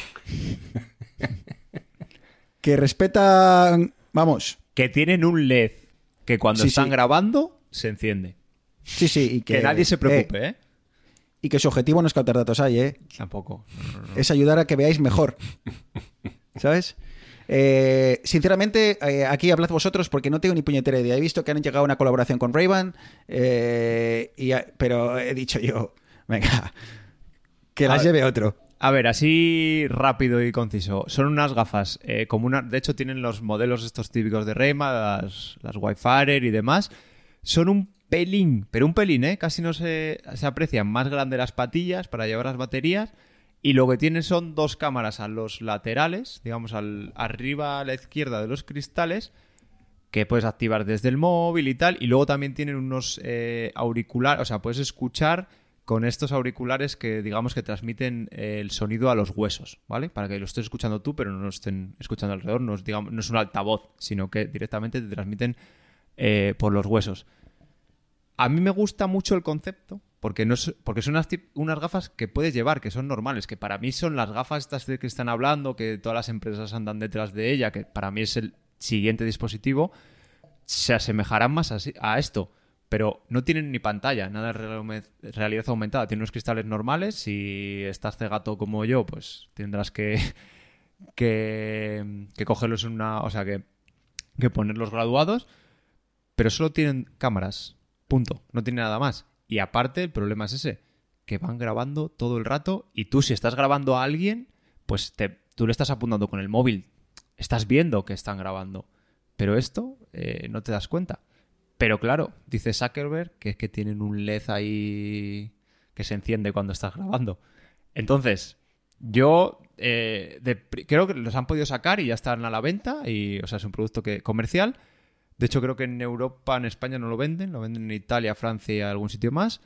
que respetan... Vamos, Que tienen un LED que cuando Sí, están sí. grabando se enciende. sí, sí, y que, Que, nadie se eh, preocupe, ¿eh? y que su objetivo no es captar datos ahí, ¿eh? Tampoco. es ayudar a que veáis mejor. ¿Sabes? Eh, sinceramente, eh, aquí hablad vosotros porque no tengo ni puñetera idea. He visto que han llegado a una colaboración con Ray-Ban, eh, pero he dicho yo, venga, que las A- lleve otro. A ver, así rápido y conciso. Son unas gafas eh, como una... De hecho, tienen los modelos estos típicos de Rema, las, Wi-Fi y demás. Son un pelín, pero un pelín, ¿eh? Casi no se, se aprecian más grandes las patillas para llevar las baterías. Y lo que tiene son dos cámaras a los laterales, digamos, al, arriba a la izquierda de los cristales, que puedes activar desde el móvil y tal. Y luego también tienen unos eh, auriculares, o sea, puedes escuchar con estos auriculares que digamos que transmiten eh, el sonido a los huesos, ¿vale? Para que lo estés escuchando tú, pero no lo estén escuchando alrededor. No es, digamos, un altavoz, sino que directamente te transmiten eh, por los huesos. A mí me gusta mucho el concepto, porque, no es- porque son unas, unas gafas que puedes llevar, que son normales, que para mí son las gafas estas de que están hablando, que todas las empresas andan detrás de ella, que para mí es el siguiente dispositivo, se asemejarán más a, esto. Pero no tienen ni pantalla, nada de real- realidad aumentada. Tienen unos cristales normales. Si estás cegato como yo, pues tendrás que, que, que cogerlos en una. O sea, que, que ponerlos graduados. Pero solo tienen cámaras. Punto. No tiene nada más. Y aparte, el problema es ese: que van grabando todo el rato. Y tú, si estás grabando a alguien, pues te, tú le estás apuntando con el móvil. Estás viendo que están grabando. Pero esto eh, no te das cuenta. Pero claro, dice Zuckerberg que es que tienen un LED ahí que se enciende cuando estás grabando. Entonces, yo eh, creo que los han podido sacar y ya están a la venta. Y, o sea, es un producto que, comercial. De hecho, creo que en Europa, en España no lo venden. Lo venden en Italia, Francia y algún sitio más.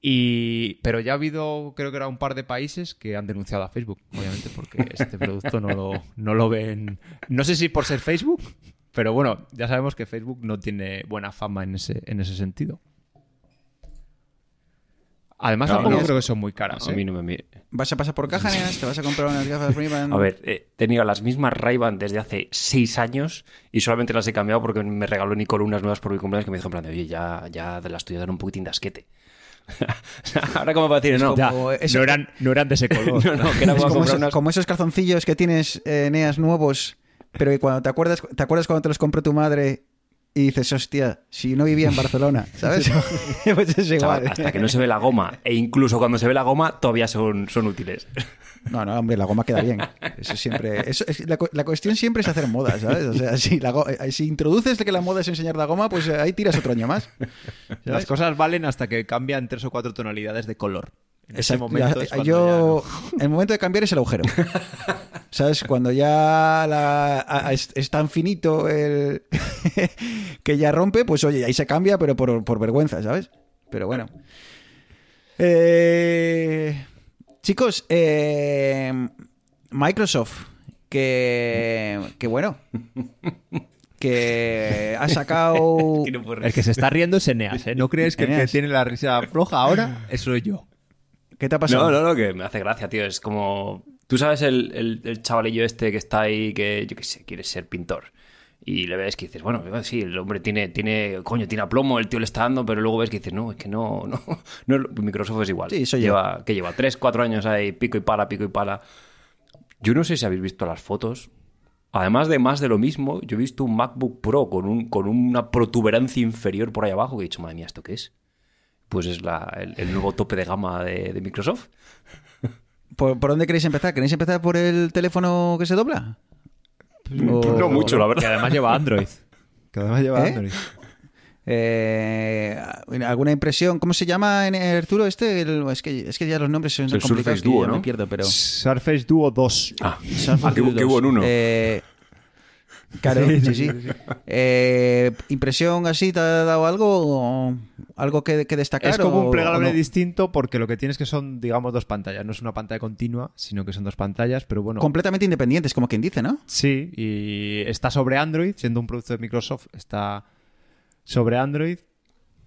Y, pero ya ha habido, creo que era un par de países que han denunciado a Facebook, obviamente, porque este producto no lo, no lo ven. No sé si por ser Facebook, pero bueno, ya sabemos que Facebook no tiene buena fama en ese, en ese sentido. Además, No, tampoco no. creo que son muy caras. A ¿eh? mí no me mire. ¿Vas a pasar por caja, Neas? ¿Te vas a comprar unas gafas Ray-Ban? A ver, eh, he tenido las mismas ray desde hace seis años y solamente las he cambiado porque me regaló Nicole unas nuevas por mi cumpleaños que me dijo en plan de, oye, ya, ya de las tuyas dan un poquitín de asquete. Ahora como para decir, no, Ya, Como eso- no, eran, no eran de ese color. no, no, que era Es como esos, unas... como esos calzoncillos que tienes, eh, Neas, nuevos, pero que cuando te acuerdas, ¿te acuerdas cuando te los compró tu madre y dices, hostia, si no vivía en Barcelona, ¿sabes? pues es igual. Chaval, hasta que no se ve la goma e incluso cuando se ve la goma todavía son, son útiles. No, no, hombre, la goma queda bien. Eso siempre. Eso es- la, la cuestión siempre es hacer moda, ¿sabes? O sea, si, la go- eh, si introduces que la moda es enseñar la goma, pues eh, ahí tiras otro año más. Las cosas valen hasta que cambian tres o cuatro tonalidades de color. En ese momento Ya- es cuando yo, ya no. el momento de cambiar es el agujero. ¿Sabes? Cuando ya la- a- a- es, es tan finito el que ya rompe, pues oye, ahí se cambia, pero por, por vergüenza, ¿sabes? Pero bueno. Eh, chicos, eh, Microsoft, que, que bueno, que ha sacado... El que se está riendo es Eneas, ¿eh? ¿No crees que el que tiene la risa floja ahora? Eso soy yo. ¿Qué te ha pasado? No, no, no, que me hace gracia, tío. Es como. Tú sabes el, el, el chavalillo este que está ahí, que yo qué sé, quiere ser pintor. Y le ves que dices, bueno, sí, el hombre tiene, tiene, coño, tiene aplomo, el tío le está dando, pero luego ves que dices, no, es que no, no, no Microsoft es igual. Sí, yo. lleva, Que lleva tres, cuatro años ahí, pico y pala, pico y pala. Yo no sé si habéis visto las fotos. Además de más de lo mismo, yo he visto un MacBook Pro con, un, con una protuberancia inferior por ahí abajo que he dicho, madre mía, ¿esto qué es? Pues es la- el, el nuevo tope de gama de, de Microsoft. ¿Por, por dónde queréis empezar? ¿Queréis empezar por el teléfono que se dobla? O- No mucho, la verdad. Que además lleva Android. Que además lleva ¿Eh? Android. Eh, ¿Alguna impresión? ¿Cómo se llama en Arturo este? El- es, que, es que ya los nombres son tan complicados Surface que Duo, ya ¿no? me pierdo, pero... Surface Duo 2. Ah, Surface ah, qué hubo en uno. Eh, claro, sí, sí. Eh, ¿Impresión así te ha dado algo? o ¿Algo que, que destacar? Es como o- un plegable no? distinto porque lo que tienes que son, digamos, dos pantallas. No es una pantalla continua, sino que son dos pantallas, pero bueno. Completamente independientes, como quien dice, ¿no? Sí, y está sobre Android, siendo un producto de Microsoft, está sobre Android.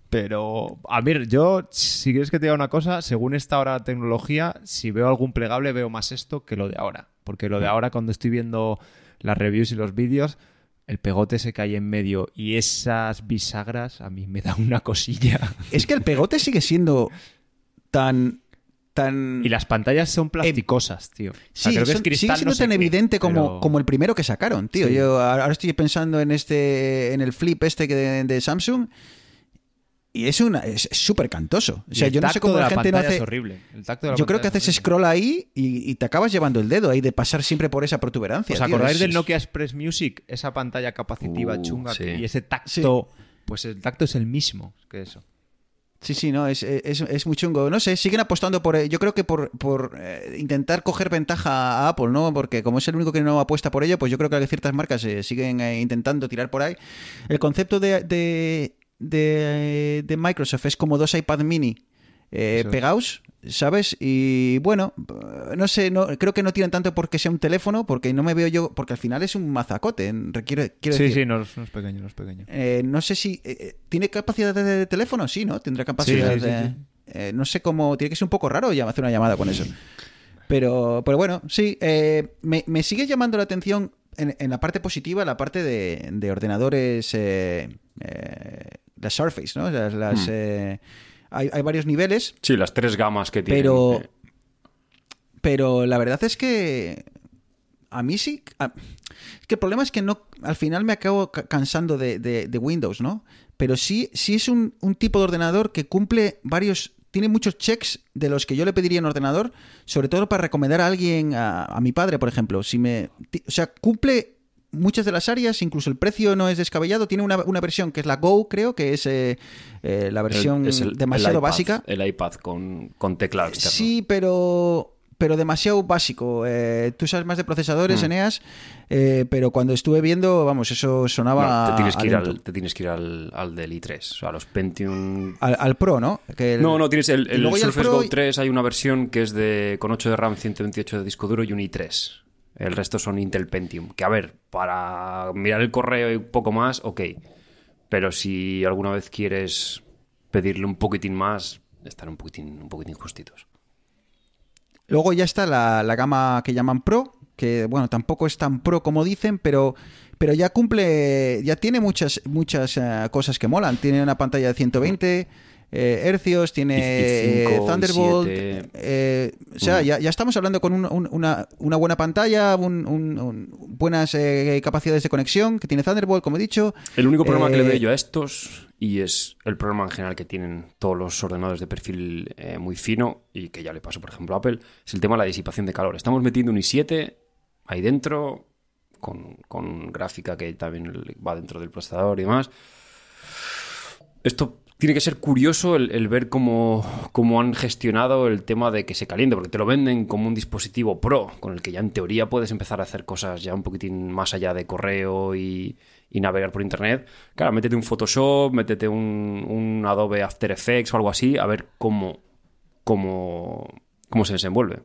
Pero, a ver, yo, si quieres que te diga una cosa, según esta ahora la tecnología, si veo algún plegable, veo más esto que lo de ahora. Porque lo de ahora, cuando estoy viendo las reviews y los vídeos, el pegote se cae en medio y esas bisagras a mí me da una cosilla. Es que el pegote sigue siendo tan... tan... Y las pantallas son plasticosas, tío. O sea, Sí, creo que es cristal, sigue siendo no sé tan qué, evidente como, pero- como el primero que sacaron, tío. Sí. Yo ahora ahora estoy pensando en este, en el flip este que de, de Samsung y es una es súper cantoso. O sea, yo no sé cómo la la gente no hace. es horrible. El tacto de la Yo creo que haces horrible. scroll ahí y, y te acabas llevando el dedo ahí de pasar siempre por esa protuberancia. ¿Os tío. acordáis Es- del Nokia Express Music? Esa pantalla capacitiva Uh, chunga sí. y ese tacto pues el tacto es el mismo que eso. Sí, sí, no, es, es, es, muy chungo. No sé, siguen apostando por. Yo creo que por, por eh, intentar coger ventaja a Apple, ¿no? Porque como es el único que no apuesta por ello, pues yo creo que ciertas marcas eh, siguen eh, intentando tirar por ahí. El concepto de, de, de, de Microsoft es como dos iPad mini eh, pegados, ¿sabes? Y bueno, no sé, no, creo que no tienen tanto porque sea un teléfono, porque no me veo yo, porque al final es un mazacote, requiere, quiero sí, decir. sí, no, es no es pequeño, no es pequeño. Eh, no sé si... eh, ¿Tiene capacidad de, de teléfono? Sí, ¿no? Tendrá capacidad Sí, sí, sí, de... no sé cómo... Tiene que ser un poco raro ya hacer una llamada con eso. Pero, pero bueno, sí. me, me sigue llamando la atención en, en la parte positiva, la parte de, de ordenadores... Las Surface, ¿no? Las, las, eh, hay, hay varios niveles. Sí, las tres gamas que tienen. Pero, eh, pero la verdad es que a mí sí. a- es que el problema es que no, al final me acabo ca- cansando de, de- de Windows, ¿no? Pero sí, sí es un, un tipo de ordenador que cumple varios. Tiene muchos checks de los que yo le pediría en ordenador, sobre todo para recomendar a alguien, a, a mi padre, por ejemplo. Si me, o sea, cumple muchas de las áreas, incluso el precio no es descabellado. Tiene una, una versión que es la Go, creo, que es eh, eh, la versión es el- demasiado el iPad, básica. El iPad con, con teclado externo. Sí, pero pero demasiado básico. Eh, tú sabes más de procesadores, Mm. Eneas, eh, pero cuando estuve viendo, vamos, eso sonaba No, te tienes a que ir, al, te tienes que ir al, al del i3, o sea, los Pentium... al, al Pro, ¿no? Que el- No, no, tienes el, el Surface Pro Go y- 3, hay una versión que es de con 8 de RAM, 128 de disco duro y un i3. El resto son Intel Pentium. Que a ver, para mirar el correo y un poco más, ok. Pero si alguna vez quieres pedirle un poquitín más, están un poquitín, un poquitín justitos. Luego ya está la, la gama que llaman Pro, que bueno, tampoco es tan pro como dicen, pero, pero ya cumple, ya tiene muchas, muchas eh, cosas que molan. Tiene una pantalla de 120 eh, hercios, tiene eh, Thunderbolt. eh, o sea, Mm. ya, ya estamos hablando con un- un- una, una buena pantalla, un- buenas eh, capacidades de conexión, que tiene Thunderbolt, como he dicho. El único problema que le veo yo a estos, y es el problema en general que tienen todos los ordenadores de perfil muy fino, y que ya le pasó, por ejemplo, a Apple, es el tema de la disipación de calor. Estamos metiendo un i7 ahí dentro, con, con gráfica que también va dentro del procesador y demás. Esto tiene que ser curioso el, el ver cómo, cómo han gestionado el tema de que se caliente, porque te lo venden como un dispositivo pro, con el que ya en teoría puedes empezar a hacer cosas ya un poquitín más allá de correo y, y navegar por internet. Claro, métete un Photoshop, métete un, un Adobe After Effects o algo así, a ver cómo, cómo, cómo se desenvuelve.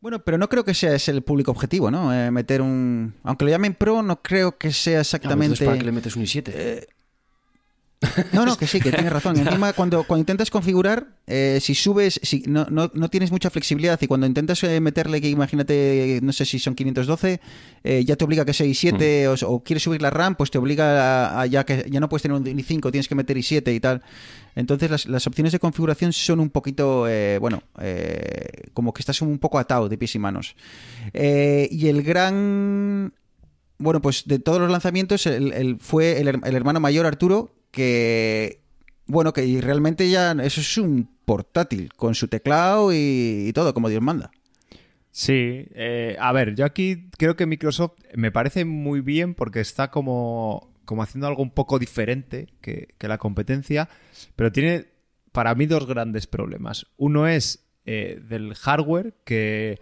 Bueno, pero no creo que sea ese el público objetivo, ¿no? Eh, meter un... Aunque lo llamen Pro, no creo que sea Ah, exactamente... entonces, ¿Para qué le metes un i7? No, no, que sí, que tienes razón. Encima, cuando, cuando intentas configurar, eh, si subes, si no, no, no tienes mucha flexibilidad y cuando intentas eh, meterle, que imagínate, no sé si son 512, eh, ya te obliga a que sea i7 o, o quieres subir la RAM, pues te obliga a, a ya que ya no puedes tener un i5, tienes que meter i7 y tal. Entonces las, las opciones de configuración son un poquito, eh, bueno, como que estás un poco atado de pies y manos. Y el gran bueno, pues de todos los lanzamientos, el, el- fue el hermano mayor Arturo, que, bueno, que realmente ya eso es un portátil, con su teclado y, todo, como Dios manda. Sí, eh, a ver, yo aquí creo que Microsoft me parece muy bien porque está como, como haciendo algo un poco diferente que, que la competencia, pero tiene para mí dos grandes problemas. Uno es eh, del hardware, que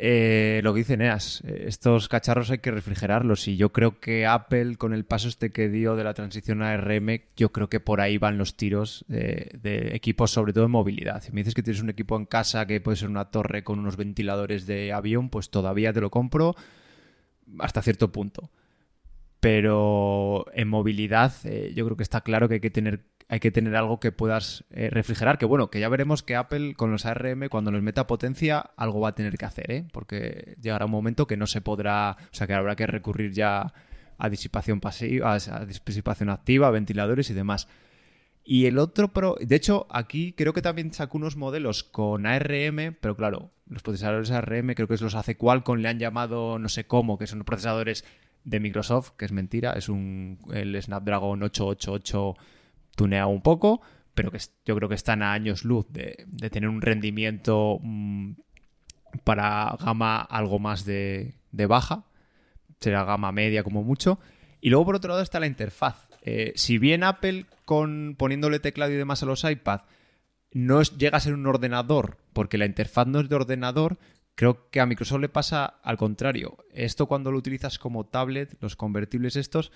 eh, lo que dice Neas, eh, estos cacharros hay que refrigerarlos y yo creo que Apple con el paso este que dio de la transición a ARM, yo creo que por ahí van los tiros de equipos, sobre todo en movilidad. Si me dices que tienes un equipo en casa que puede ser una torre con unos ventiladores de avión, pues todavía te lo compro hasta cierto punto. Pero en movilidad eh, yo creo que está claro que hay que tener, hay que tener algo que puedas eh, refrigerar. Que bueno, que ya veremos que Apple con los ARM cuando nos meta potencia algo va a tener que hacer, ¿eh? porque llegará un momento que no se podrá, o sea que habrá que recurrir ya a disipación pasiva, a disipación activa, ventiladores y demás. Y el otro pro, de hecho, aquí creo que también sacó unos modelos con ARM, pero claro, los procesadores ARM creo que los hace Qualcomm, le han llamado no sé cómo, que son procesadores de Microsoft, que es mentira, es un el Snapdragon 888 tuneado un poco, pero que yo creo que están a años luz de, tener un rendimiento mm, para gama algo más de, baja, será gama media como mucho. Y luego por otro lado está la interfaz. Eh, si bien Apple con poniéndole teclado y demás a los iPad no llega a ser un ordenador, porque la interfaz no es de ordenador, creo que a Microsoft le pasa al contrario. Esto cuando lo utilizas como tablet, los convertibles estos,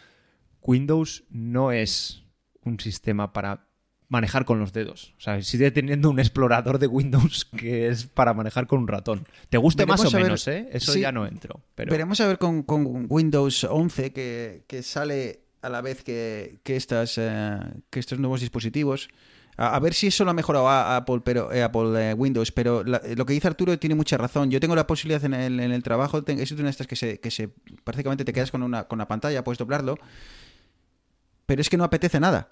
Windows no es un sistema para manejar con los dedos. O sea, sigue teniendo un explorador de Windows que es para manejar con un ratón. ¿Te guste más o Veremos a ver- menos, eh? Eso sí. ya no entro. Pero... Veremos a ver con, con Windows 11 que, que sale a la vez que, que estas, eh, que estos nuevos dispositivos. A, a ver si eso lo ha mejorado a- Apple, pero, eh, Apple eh, Windows. Pero la- lo que dice Arturo tiene mucha razón. Yo tengo la posibilidad en el, en el trabajo, es una de estas que se, que se prácticamente te quedas con una, con una pantalla, puedes doblarlo. Pero es que no apetece nada.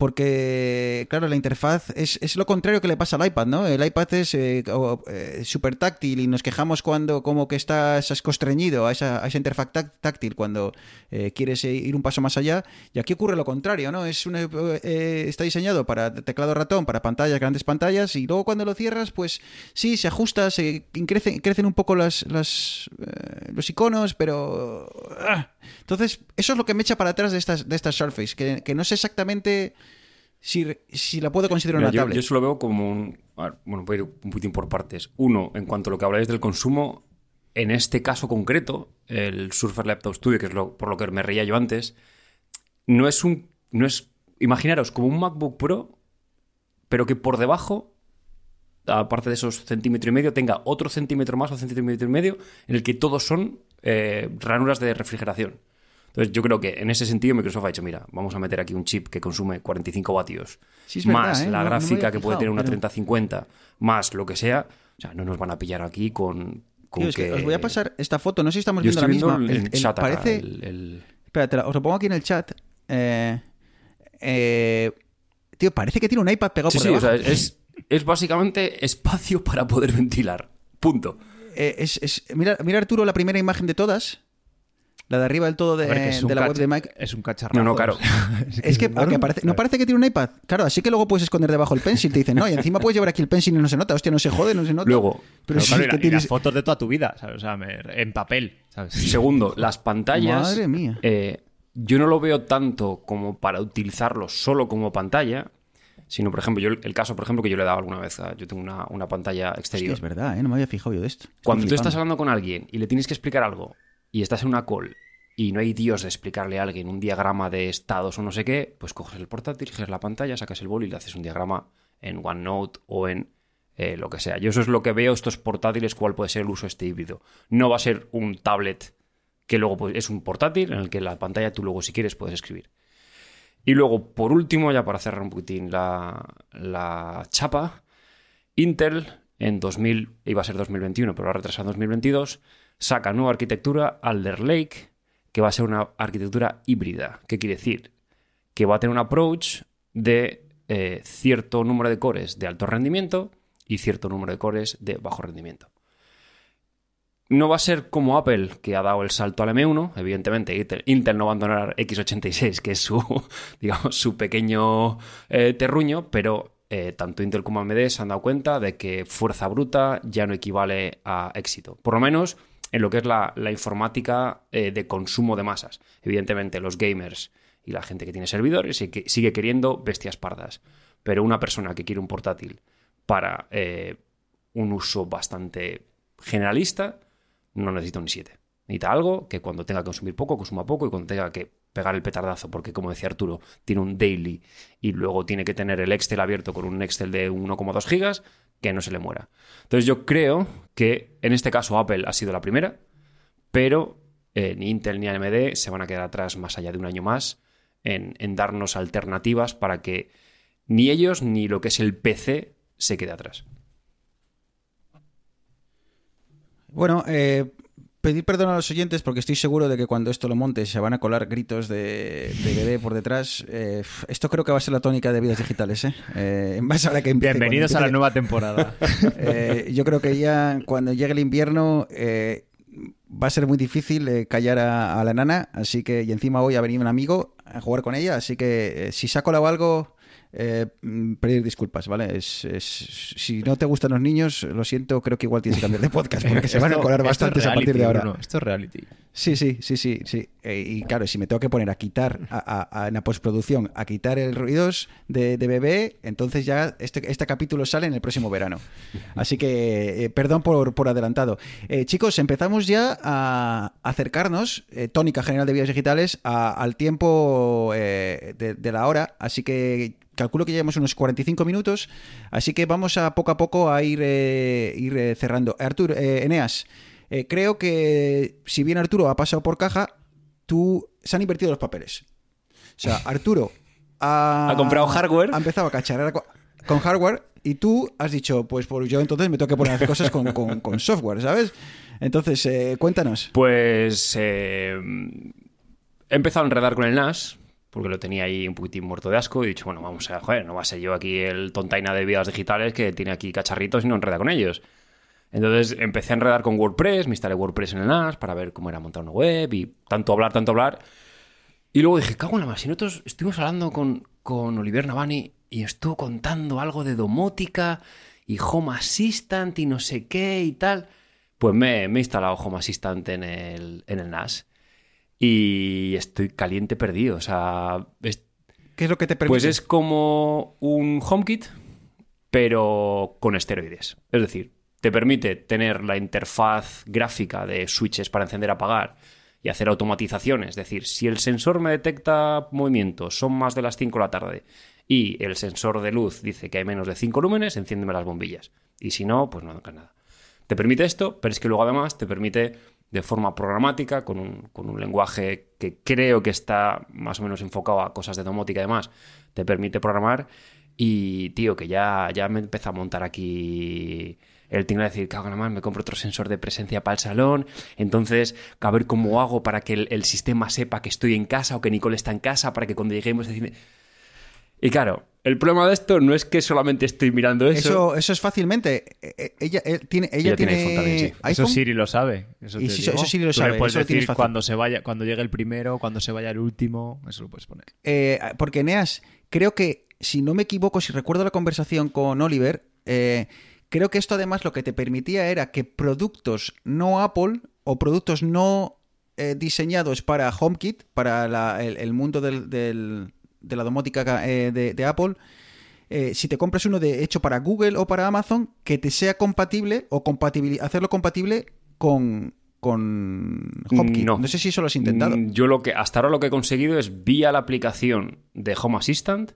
Porque, claro, la interfaz es, es lo contrario que le pasa al iPad, ¿no? El iPad es eh, eh, súper táctil y nos quejamos cuando como que estás has constreñido a esa, a esa interfaz táct- táctil cuando eh, quieres ir un paso más allá. Y aquí ocurre lo contrario, ¿no? Es un, eh, está diseñado para teclado ratón, para pantallas, grandes pantallas, y luego cuando lo cierras, pues sí, se ajusta, se crecen, crecen un poco las, las, los iconos, pero... ah. Entonces, eso es lo que me echa para atrás de estas, de estas Surface, que, que no sé exactamente si, si la puedo considerar Mira, una yo, tablet. yo eso lo veo como un. a ver, bueno, voy a ir un poquitín por partes. Uno, en cuanto a lo que habláis del consumo, en este caso concreto, el Surface Laptop Studio, que es lo, por lo que me reía yo antes, no es un. No es. Imaginaros como un MacBook Pro, pero que por debajo, aparte de esos centímetro y medio, tenga otro centímetro más o centímetro y medio, en el que todos son eh, ranuras de refrigeración. Entonces, yo creo que en ese sentido Microsoft ha dicho, mira, vamos a meter aquí un chip que consume 45 vatios, Sí, más ¿eh? la No- gráfica que puede tener una pero- 3050, más lo que sea, o sea, no nos van a pillar aquí con, que os voy a pasar esta foto, no sé si estamos viendo la misma. el, El- el parece, el- el- Espera, te la- os lo pongo aquí en el chat. Eh, eh, tío, parece que tiene un iPad pegado Sí, por sí, o debajo. sea, es, es básicamente espacio para poder ventilar. Punto. Eh, es- es- mira, mira, Arturo, la primera imagen de todas. La de arriba del todo de, ver, que la web de Mike. Es un cacharrazo. No, no, claro. Es que, parece- no parece que tiene un iPad. Claro, así que luego puedes esconder debajo el pencil. Te dicen, no, y encima puedes llevar aquí el pencil y no se nota. Hostia, no se jode, no se nota. Luego, pero Claro, sí claro, y, que la- y tienes. las fotos de toda tu vida, ¿sabes? O sea, me- en papel, ¿sabes? Segundo, las pantallas. Madre mía. eh, yo no lo veo tanto como para utilizarlo solo como pantalla, sino, por ejemplo, yo el caso, por ejemplo, que yo le he dado alguna vez. a- yo tengo una, una pantalla Hostia, exterior. es verdad, ¿eh? no me había fijado yo de esto. Estoy Cuando tú estás hablando con alguien y le tienes que explicar algo y estás en una call y no hay Dios de explicarle a alguien un diagrama de estados o no sé qué, pues coges el portátil, coges la pantalla, sacas el boli y le haces un diagrama en OneNote o en eh, lo que sea. Yo eso es lo que veo estos portátiles, cuál puede ser el uso este híbrido. No va a ser un tablet que luego pues, es un portátil en el que la pantalla tú luego si quieres puedes escribir. Y luego, por último, ya para cerrar un poquitín la, la chapa, Intel en 2000, iba a ser 2021, pero lo ha retrasado en 2022, saca nueva arquitectura Alder Lake, que va a ser una arquitectura híbrida. ¿Qué quiere decir? Que va a tener un approach de eh, cierto número de cores de alto rendimiento y cierto número de cores de bajo rendimiento. No va a ser como Apple, que ha dado el salto al M1. Evidentemente, Intel, no va a abandonar x86, que es su, digamos, su pequeño eh, terruño, pero eh, tanto Intel como AMD se han dado cuenta de que fuerza bruta ya no equivale a éxito. Por lo menos en lo que es la, la informática eh, de consumo de masas. Evidentemente, los gamers y la gente que tiene servidores sí que sigue queriendo bestias pardas. Pero una persona que quiere un portátil para eh, un uso bastante generalista, no necesita un i7. Necesita algo que cuando tenga que consumir poco, consuma poco y cuando tenga que pegar el petardazo, porque como decía Arturo, tiene un daily y luego tiene que tener el Excel abierto con un Excel de 1,2 gigas, que no se le muera. Entonces yo creo que en este caso Apple ha sido la primera, pero eh, ni Intel ni AMD se van a quedar atrás más allá de un año más en, en darnos alternativas para que ni ellos ni lo que es el PC se quede atrás. Bueno, eh, pedir perdón a los oyentes porque estoy seguro de que cuando esto lo monte se van a colar gritos de, de bebé por detrás. Eh, esto creo que va a ser la tónica de vidas digitales, ¿eh? Eh, en base a la que empiece, Bienvenidos a la nueva temporada. Eh, yo creo que ya cuando llegue el invierno va a ser muy difícil callar a, a la nana, así que y encima hoy ha venido un amigo a jugar con ella, así que si saco algo, eh, mm, pedir disculpas, ¿vale? Es, es- si no te gustan los niños, lo siento, creo que igual tienes que cambiar de podcast porque se van a colar bastantes a partir de ahora. Bruno, esto es reality. Sí, sí, sí, sí, sí. Eh, y claro, si me tengo que poner a quitar a, a- a- en la postproducción, a quitar el ruidos de, de bebé, entonces ya este, este capítulo sale en el próximo verano. Así que eh, perdón por, por adelantado. Chicos, empezamos ya a acercarnos, tónica general de vías digitales, al tiempo de, de la hora. Así que calculo que llevamos unos 45 minutos. Así que vamos a poco a poco a ir, eh, ir eh, cerrando. Artur, eh, Eneas. Eh, creo que si bien Arturo ha pasado por caja, tú se han invertido los papeles. O sea, Arturo ha, Ha comprado hardware. Ha empezado a cacharrar co- con hardware y tú has dicho, pues, pues yo entonces me tengo que poner cosas con, con- con software, ¿sabes? Entonces, eh, cuéntanos. Pues eh, he empezado a enredar con el NAS, porque lo tenía ahí un poquitín muerto de asco, y he dicho, bueno, vamos a, joder, no va a ser yo aquí el tontaina de vidas digitales que tiene aquí cacharritos y no enreda con ellos. Entonces empecé a enredar con WordPress, me instalé WordPress en el NAS para ver cómo era montar una web y tanto hablar, tanto hablar. Y luego dije, cago en la más, si nosotros estuvimos hablando con, con Oliver Navani y estuvo contando algo de domótica y Home Assistant y no sé qué y tal. Pues me, me he instalado Home Assistant en el, en el NAS y estoy caliente perdido. O sea, es- ¿Qué es lo que te permite? pues es como un HomeKit, pero con esteroides. Es decir, te permite tener la interfaz gráfica de switches para encender apagar y hacer automatizaciones. Es decir, si el sensor me detecta movimientos, son más de las 5 de la tarde, y el sensor de luz dice que hay menos de 5 lúmenes, enciéndeme las bombillas. Y si no, pues no hagas nada. Te permite esto, pero es que luego además te permite de forma programática, con un, con un lenguaje que creo que está más o menos enfocado a cosas de domótica y demás, te permite programar. Y, tío, que ya, ya me empieza a montar aquí el tingle de decir, cago en la mar, me compro otro sensor de presencia para el salón. Entonces, a ver cómo hago para que el, el sistema sepa que estoy en casa o que Nicole está en casa, para que cuando lleguemos. Y claro, el problema de esto no es que solamente estoy mirando eso. Eso, eso es fácilmente. eh, eh, Ella, él tiene, ella Ella tiene tiene iPhone también, sí. Eso. Siri lo sabe. Eso, Y si- digo. eso Siri lo Tú le sabe, puedes eso decir cuando se vaya, cuando llegue el primero, cuando se vaya el último. Eso lo puedes poner. Eh, porque Eneas, creo que, si no me equivoco, si recuerdo la conversación con Oliver, eh, creo que esto además lo que te permitía era que productos no Apple o productos no eh, diseñados para HomeKit, para la- el, el mundo del- del- de la domótica eh, de, de Apple, eh, si te compras uno de hecho para Google o para Amazon, que te sea compatible o compatibili- hacerlo compatible con, con HomeKit. No. no sé si eso lo has intentado. Mm, Yo lo que hasta ahora lo que he conseguido es vía la aplicación de Home Assistant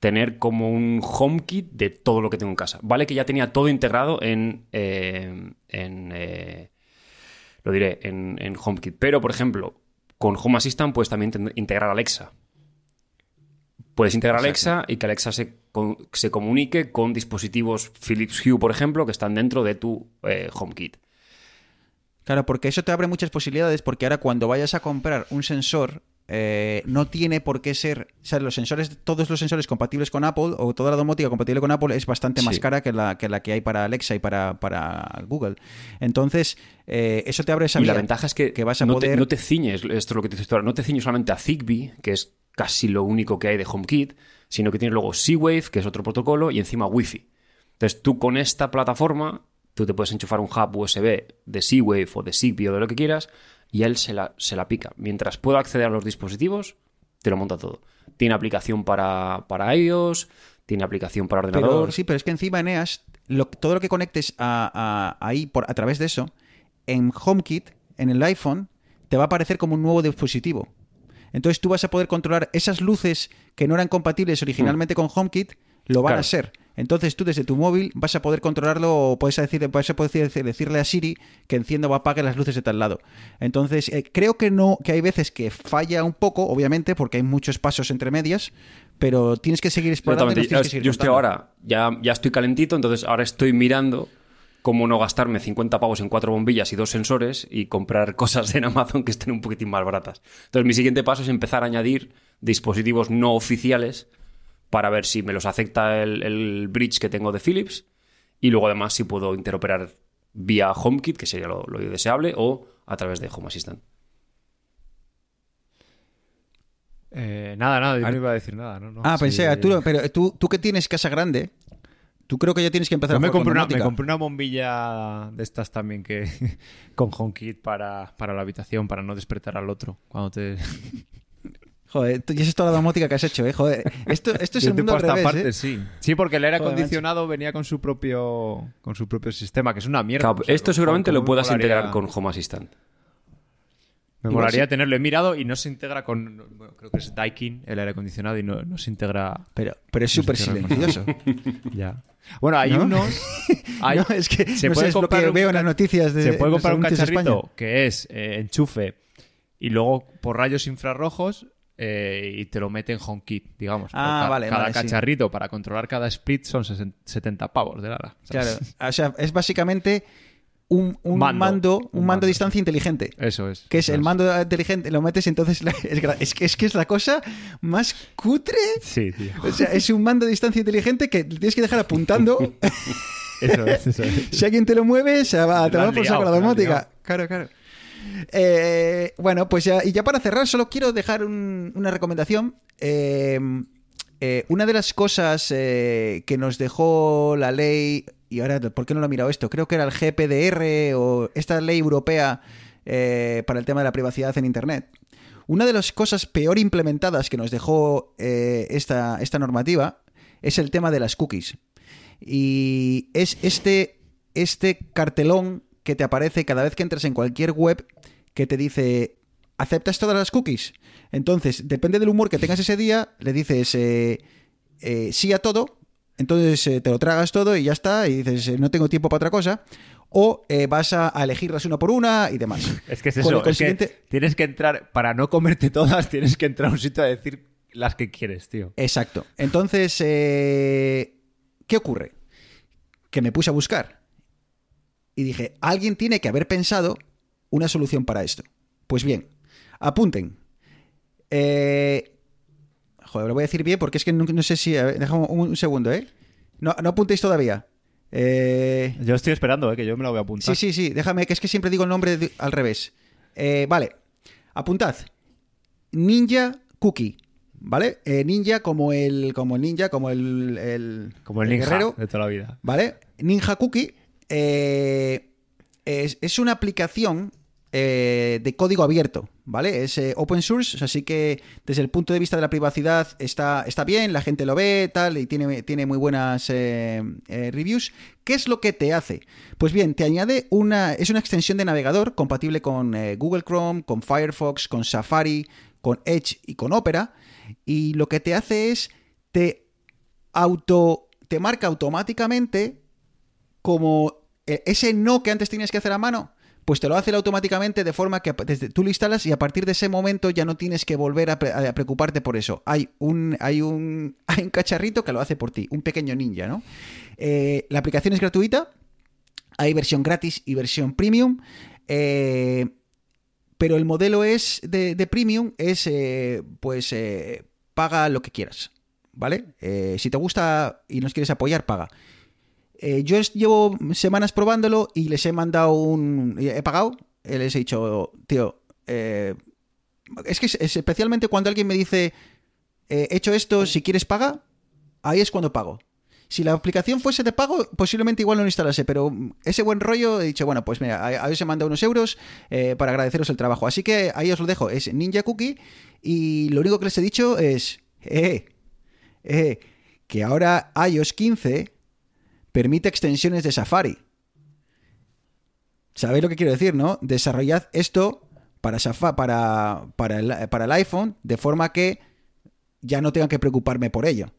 tener como un HomeKit de todo lo que tengo en casa. Vale que ya tenía todo integrado en, eh, en eh, lo diré, en, en HomeKit. Pero, por ejemplo, con Home Assistant puedes también integrar Alexa. Puedes integrar Alexa y que Alexa se, se comunique con dispositivos Philips Hue, por ejemplo, que están dentro de tu eh, HomeKit. Claro, porque eso te abre muchas posibilidades, porque ahora cuando vayas a comprar un sensor, eh, no tiene por qué ser, o sea, los sensores, todos los sensores compatibles con Apple o toda la domótica compatible con Apple es bastante más cara que la, que la que hay para Alexa y para, para Google. Entonces, eh, eso te abre esa Y la ventaja es que, que vas a no, poder... te, no te ciñes, esto es lo que te dice ahora, no te ciñes solamente a Zigbee, que es casi lo único que hay de HomeKit, sino que tienes luego Z-Wave, que es otro protocolo, y encima Wi-Fi. Entonces tú con esta plataforma, tú te puedes enchufar un hub USB de Z-Wave o de Zigbee o de lo que quieras, y él se la, se la pica. Mientras pueda acceder a los dispositivos, te lo monta todo. Tiene aplicación para, para iOS, tiene aplicación para ordenador. Pero, sí, pero es que encima Eneas, lo, todo lo que conectes a, a- ahí por, a través de eso, en HomeKit, en el iPhone, te va a aparecer como un nuevo dispositivo. Entonces tú vas a poder controlar esas luces que no eran compatibles originalmente con HomeKit, lo van Claro. a ser. Entonces tú desde tu móvil vas a poder controlarlo o puedes, decir, vas a poder decir- decirle a Siri que encienda o apague las luces de tal lado. Entonces eh, creo que no, que hay veces que falla un poco, obviamente, porque hay muchos pasos entre medias, pero tienes que seguir explorando. Exactamente. Yo, estoy ahora, ya, ya estoy calentito, entonces ahora estoy mirando cómo no gastarme 50 pavos en cuatro bombillas y dos sensores y comprar cosas en Amazon que estén un poquitín más baratas. Entonces mi siguiente paso es empezar a añadir dispositivos no oficiales para ver si me los acepta el, el bridge que tengo de Philips y luego además si puedo interoperar vía HomeKit, que sería lo, lo deseable, o a través de Home Assistant. Eh, nada, nada, yo no iba a decir nada. No, no. Ah, Sí. pensé, tú, pero tú, tú que tienes casa grande, tú creo que ya tienes que empezar Yo a me jugar compré, con una, me compré una bombilla de estas también que con HomeKit para, para la habitación, para no despertar al otro. Cuando te... Joder, y esa es toda la domótica que has hecho, ¿eh? Joder, esto, esto es Yo el mundo al revés, parte, ¿eh? sí. Sí, porque el aire Joder, acondicionado venía con su propio con su propio sistema, que es una mierda. Claro, O sea, esto seguramente lo puedas molaría- integrar con Home Assistant. Me Igual molaría sí. tenerlo. He mirado y no se integra con. bueno, creo que es Daikin, el aire acondicionado, y no, no se integra. Pero, pero es súper se te silencioso. Ya. Bueno, hay ¿No? unos. hay- No, es que se no puede sé, es lo comprar que un veo en las noticias de Se puede de comprar un cacharrito que es eh, enchufe y luego por rayos infrarrojos eh, y te lo mete en HomeKit, digamos. Ah, ca- vale, Cada vale, sí. cachorrito para controlar cada split son 60 70 pavos de nada. Claro, o sea, es básicamente un, un mando, Mando. un mando mando. a distancia inteligente. Eso es. Que es el mando inteligente, lo metes y entonces la- es, que, es que es la cosa más cutre. Sí, tío. O sea, es un mando a distancia inteligente que tienes que dejar apuntando. Eso es, eso es. si alguien te lo mueve, se va a Lo han por saco liado, la domótica. Claro, claro. Eh, bueno, pues ya, y ya para cerrar, solo quiero dejar un- una recomendación. Eh, eh, una de las cosas que nos dejó la ley, y ahora, ¿por qué no lo he mirado esto? Creo que era el GPDR o esta ley europea eh, para el tema de la privacidad en Internet. Una de las cosas peor implementadas que nos dejó eh, esta, esta normativa es el tema de las cookies. Y es este, este cartelón que te aparece cada vez que entras en cualquier web que te dice, ¿aceptas todas las cookies? Entonces, depende del humor que tengas ese día, le dices eh, eh, sí a todo, entonces eh, te lo tragas todo y ya está, y dices, eh, no tengo tiempo para otra cosa, o eh, vas a, a elegirlas una por una y demás. Es que es Con eso. es que tienes que entrar, para no comerte todas, tienes que entrar a un sitio a decir las que quieres, tío. Exacto. Entonces, eh, ¿qué ocurre? Que me puse a buscar y dije, alguien tiene que haber pensado una solución para esto. Pues bien, apunten. Eh, joder, lo voy a decir bien porque es que no, no sé si... a ver, Déjame un, un segundo, ¿eh? No, no apuntéis todavía. Eh, Yo estoy esperando, eh, que yo me la voy a apuntar. Sí, sí, sí, déjame, que es que siempre digo el nombre de- al revés. Eh, vale, apuntad. Ninja Cookie, ¿vale? Eh, ninja como el, como el ninja, como el, el- Como el ninja guerrero, de toda la vida. ¿vale? Ninja Cookie eh, es, es una aplicación eh, de código abierto, ¿vale? Es eh, open source, así que desde el punto de vista de la privacidad está, está bien, la gente lo ve, tal, y tiene, tiene muy buenas eh, reviews. ¿Qué es lo que te hace? Pues bien, te añade una, es una extensión de navegador compatible con Google Chrome, con Firefox, con Safari, con Edge y con Opera, y lo que te hace es, te auto, te marca automáticamente como ese no que antes tenías que hacer a mano, pues te lo hace automáticamente de forma que desde, tú lo instalas y a partir de ese momento ya no tienes que volver a, pre- a preocuparte por eso. Hay un, hay, un, hay un cacharrito que lo hace por ti, un pequeño ninja, ¿no? Eh, la aplicación es gratuita, hay versión gratis y versión premium. eh, pero el modelo es de, premium es eh, pues eh, paga lo que quieras, ¿vale? Si te gusta y nos quieres apoyar, paga. Eh, yo llevo semanas probándolo y les he mandado un... He pagado, eh, les he dicho, tío, eh, es que es- es especialmente cuando alguien me dice, he hecho esto, si quieres paga, ahí es cuando pago. Si la aplicación fuese de pago, posiblemente igual no lo instalase, pero ese buen rollo he dicho, bueno, pues mira, a, a os he mandado unos euros para agradeceros el trabajo. Así que ahí os lo dejo, es Ninja Cookie y lo único que les he dicho es, eh, eh, que ahora iOS 15 permite extensiones de Safari. ¿Sabéis lo que quiero decir, no? Desarrollad esto para, Safa- para, para, el, para el iPhone de forma que ya no tenga que preocuparme por ello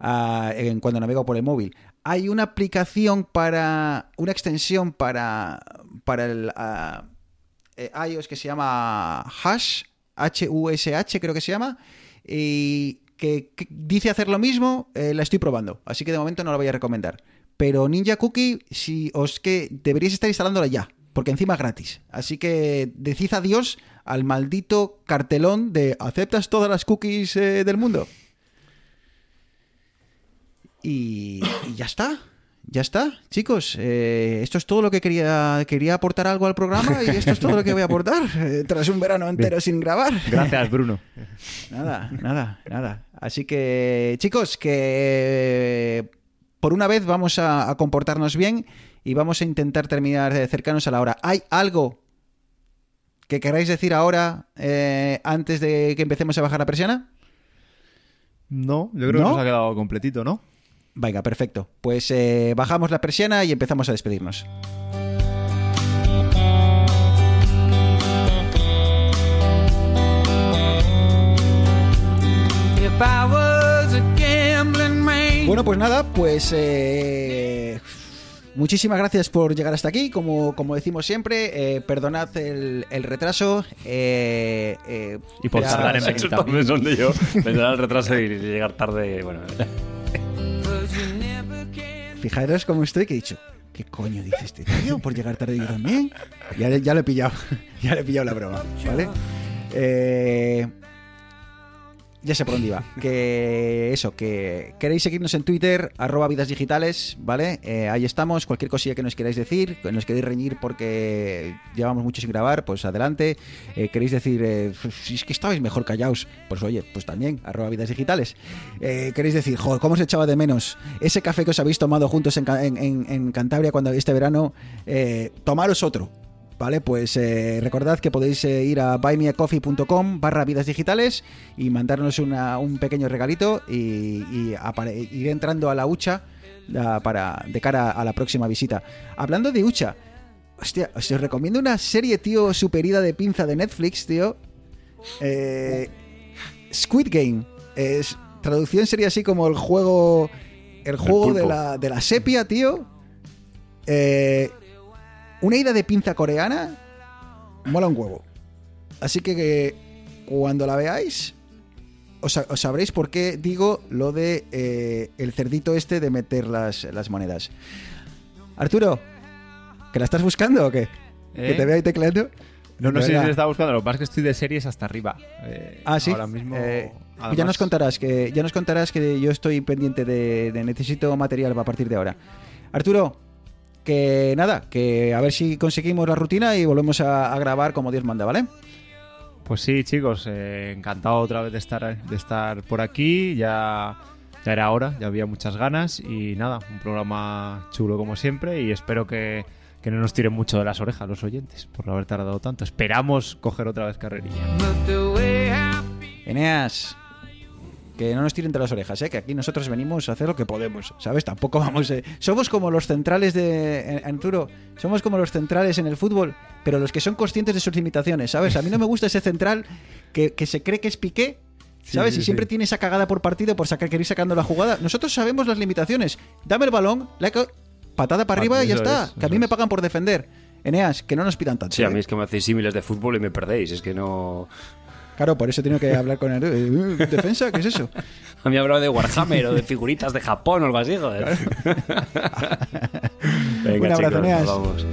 ah, en cuando navego por el móvil. Hay una aplicación para. una extensión para. para el ah, eh, iOS que se llama Hash, H-U-S-H, creo que se llama, y que, que dice hacer lo mismo, eh, la estoy probando, así que de momento no la voy a recomendar. Pero Ninja Cookie, si os que deberíais estar instalándola ya, porque encima es gratis. Así que decid adiós al maldito cartelón de ¿aceptas todas las cookies eh, del mundo? Y, y ya está. ya está, chicos. eh, esto es todo lo que quería. Quería aportar algo al programa y esto es todo lo que voy a aportar eh, tras un verano entero sin grabar. Gracias, Bruno. Nada, nada, nada. Así que, chicos, que por una vez vamos a, a comportarnos bien y vamos a intentar terminar eh, cercanos a la hora. ¿Hay algo que queráis decir ahora eh, antes de que empecemos a bajar la persiana? No, yo creo ¿No? que nos ha quedado completito, ¿no? Venga, perfecto. Pues eh, bajamos la persiana y empezamos a despedirnos. If I Bueno, pues nada, pues eh, muchísimas gracias por llegar hasta aquí. Como, como decimos siempre, eh, perdonad el, el retraso. eh, eh, Y por tardar en venir Eso también. también son de yo. Vendrá el retraso y llegar tarde. Bueno. Fijaros cómo estoy, que he dicho. ¿Qué coño dice este tío por llegar tarde yo también? Ya, le- ya lo he pillado. ya le he pillado la broma, ¿vale? Eh, ya sé por dónde iba. Que eso, que queréis seguirnos en Twitter, arroba vidas digitales, ¿vale? Eh, ahí estamos. Cualquier cosilla que nos queráis decir, que nos queréis reñir porque llevamos mucho sin grabar, pues adelante. Eh, queréis decir, eh, si es que estabais mejor callaos, pues oye, pues también, arroba vidas digitales. Eh, queréis decir, joder, ¿cómo os echaba de menos ese café que os habéis tomado juntos en, Ca- en- en- en Cantabria cuando este verano? Tomaros otro. Vale, pues eh, recordad que podéis eh, ir a buymeacoffee.com barra vidas digitales y mandarnos una- un pequeño regalito y, y ir entrando a la hucha la- para, de cara a la próxima visita. Hablando de hucha, hostia, os recomiendo una serie, tío, superida de pinza de Netflix, tío. Eh, Squid Game. Es, traducción sería así como el juego. El juego de la, de la sepia, tío. Eh, una ida de pinza coreana. Mola un huevo. Así que, que cuando la veáis. Os, sa- os sabréis por qué digo lo de eh, el cerdito este de meter las, las monedas. Arturo, ¿que la estás buscando o qué? ¿Que ¿Eh? te veo ahí tecleando? No, no sé si se está buscando, lo que pasa es que estoy de series hasta arriba. Eh, Ah, sí. Ahora mismo. Eh, además- ya nos contarás que ya nos contarás que yo estoy pendiente de, de necesito material a partir de ahora. Arturo, que nada, que a ver si conseguimos la rutina y volvemos a, a grabar como Dios manda, ¿vale? Pues sí, chicos, eh, encantado otra vez de estar, de estar por aquí. Ya, ya era hora, ya había muchas ganas. Y nada, un programa chulo como siempre. Y espero que, que no nos tiren mucho de las orejas los oyentes por haber tardado tanto. Esperamos coger otra vez carrerilla. Eneas, que no nos tiren de las orejas, ¿eh? que aquí nosotros venimos a hacer lo que podemos, ¿sabes? Tampoco vamos... eh, Somos como los centrales de... eh, Arturo, somos como los centrales en el fútbol, pero los que son conscientes de sus limitaciones, ¿sabes? A mí no me gusta ese central que, que se cree que es Piqué, ¿sabes? sí, y siempre sí. tiene esa cagada por partido por sacar, querer ir sacando la jugada. Nosotros sabemos las limitaciones. Dame el balón, la patada para arriba y ya está. es, que a mí me pagan por defender. Eneas, que no nos pidan tanto. sí, a ¿eh? mí es que me hacéis símiles de fútbol y me perdéis. Es que no. Claro, por eso tengo que hablar con el... eh, ¿Defensa? ¿Qué es eso? A mí me hablado de Warhammer o de figuritas de Japón o algo así, joder. Venga, Un abrazo, chicos, vamos.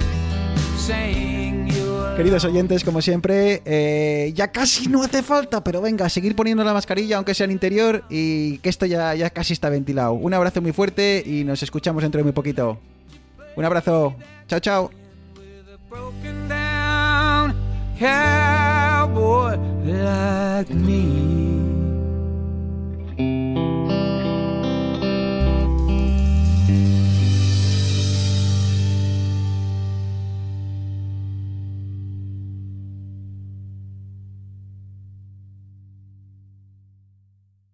Queridos oyentes, como siempre, eh, ya casi no hace falta, pero venga, seguir poniendo la mascarilla, aunque sea en interior, y que esto ya, ya casi está ventilado. Un abrazo muy fuerte y nos escuchamos dentro de muy poquito. Un abrazo. Chao, chao. Cowboy like me.